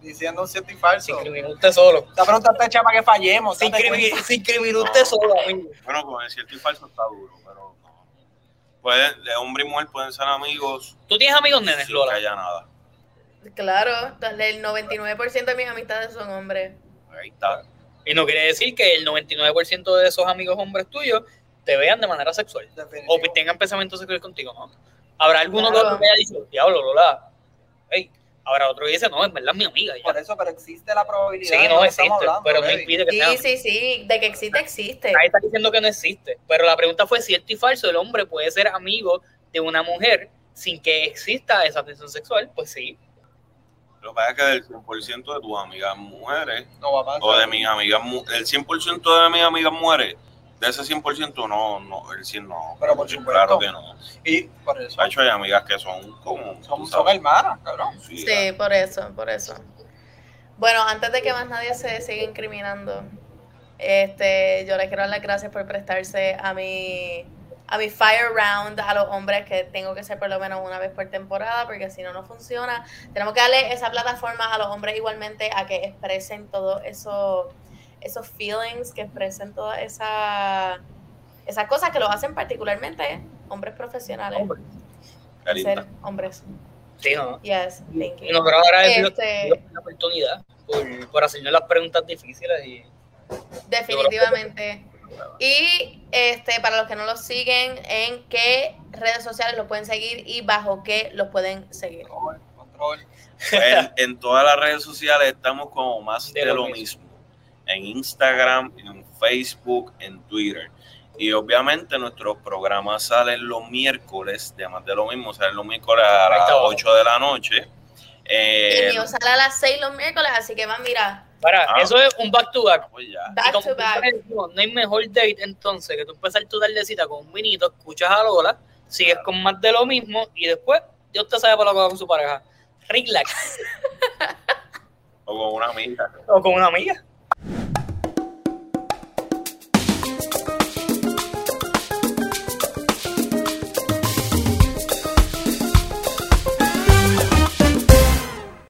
diciendo un cierto y falso.
Se incriminó usted solo.
Esta pregunta está hecha para que fallemos.
Se incriminó usted solo, amigo.
Bueno, con el cierto y falso está duro, pero no. Pueden, de hombre y mujer pueden ser amigos
¿Tú tienes amigos nenes,
sin que
Lola?
haya nada.
Claro, el 99% de mis amistades son hombres.
Ahí está.
Y no quiere decir que el 99% de esos amigos hombres tuyos te vean de manera sexual.
Definitivo.
O tengan pensamientos sexuales contigo, ¿no? Habrá alguno
Claro.
que que haya dicho, diablo, Lola. Hey. Habrá otro dice, no, en verdad es mi amiga. ya".
Por eso, pero existe la probabilidad.
Sí,
de
no
que
existe,
estamos hablando,
pero no impide que sea.
Sí, sí, sí, de que existe, existe.
Nadie está diciendo que no existe. Pero la pregunta fue cierto y falso. El hombre puede ser amigo de una mujer sin que exista esa tensión sexual. Pues sí.
Lo que pasa es que del 100% de tus amigas mujeres,
No va a pasar.
o de mis amigas, el 100% de mis amigas mujeres, de ese 100% no, no, el 100 no.
Pero por supuesto.
Claro que no.
Y por eso.
De hecho, hay amigas que son como.
Son, son hermanas, cabrón.
Sí,
Sí, por eso, por eso. Bueno, antes de que más nadie se siga incriminando, este, yo les quiero dar las gracias por prestarse a mi, a mi fire round a los hombres que tengo que ser por lo menos una vez por temporada, porque si no, no funciona. Tenemos que darle esa plataforma a los hombres igualmente a que expresen todo eso, esos feelings, que expresen todas esa, esas cosas que los hacen particularmente hombres profesionales.
Linda.
Ser hombres.
Sí, no.
Yes, thank
Y
you.
agradecemos
Este-
la oportunidad por, por hacernos las preguntas difíciles y
Definitivamente. Y este, para los que no los siguen, ¿en qué redes sociales los pueden seguir y bajo qué los pueden seguir?
Control, control.
en, en todas las redes sociales estamos como más
De
de,
lo
lo
mismo.
mismo. En Instagram, en Facebook, en Twitter. Y obviamente nuestros programas salen los miércoles, de más de lo mismo, salen los miércoles a las
está abajo.
8 de la noche.
Y
Eh,
el mío sale a las 6 los miércoles, así que van, mira,
Para,
Ah.
eso es un back to back.
pues ya.
Y
back to back.
decimos, no hay mejor date entonces que tú empezar tu tardecita con un vinito, escuchas a Lola, sigues con más de lo mismo y después Dios te sabe para lo que va con su pareja. Relax. <laughs>
O con una amiga.
O con una amiga.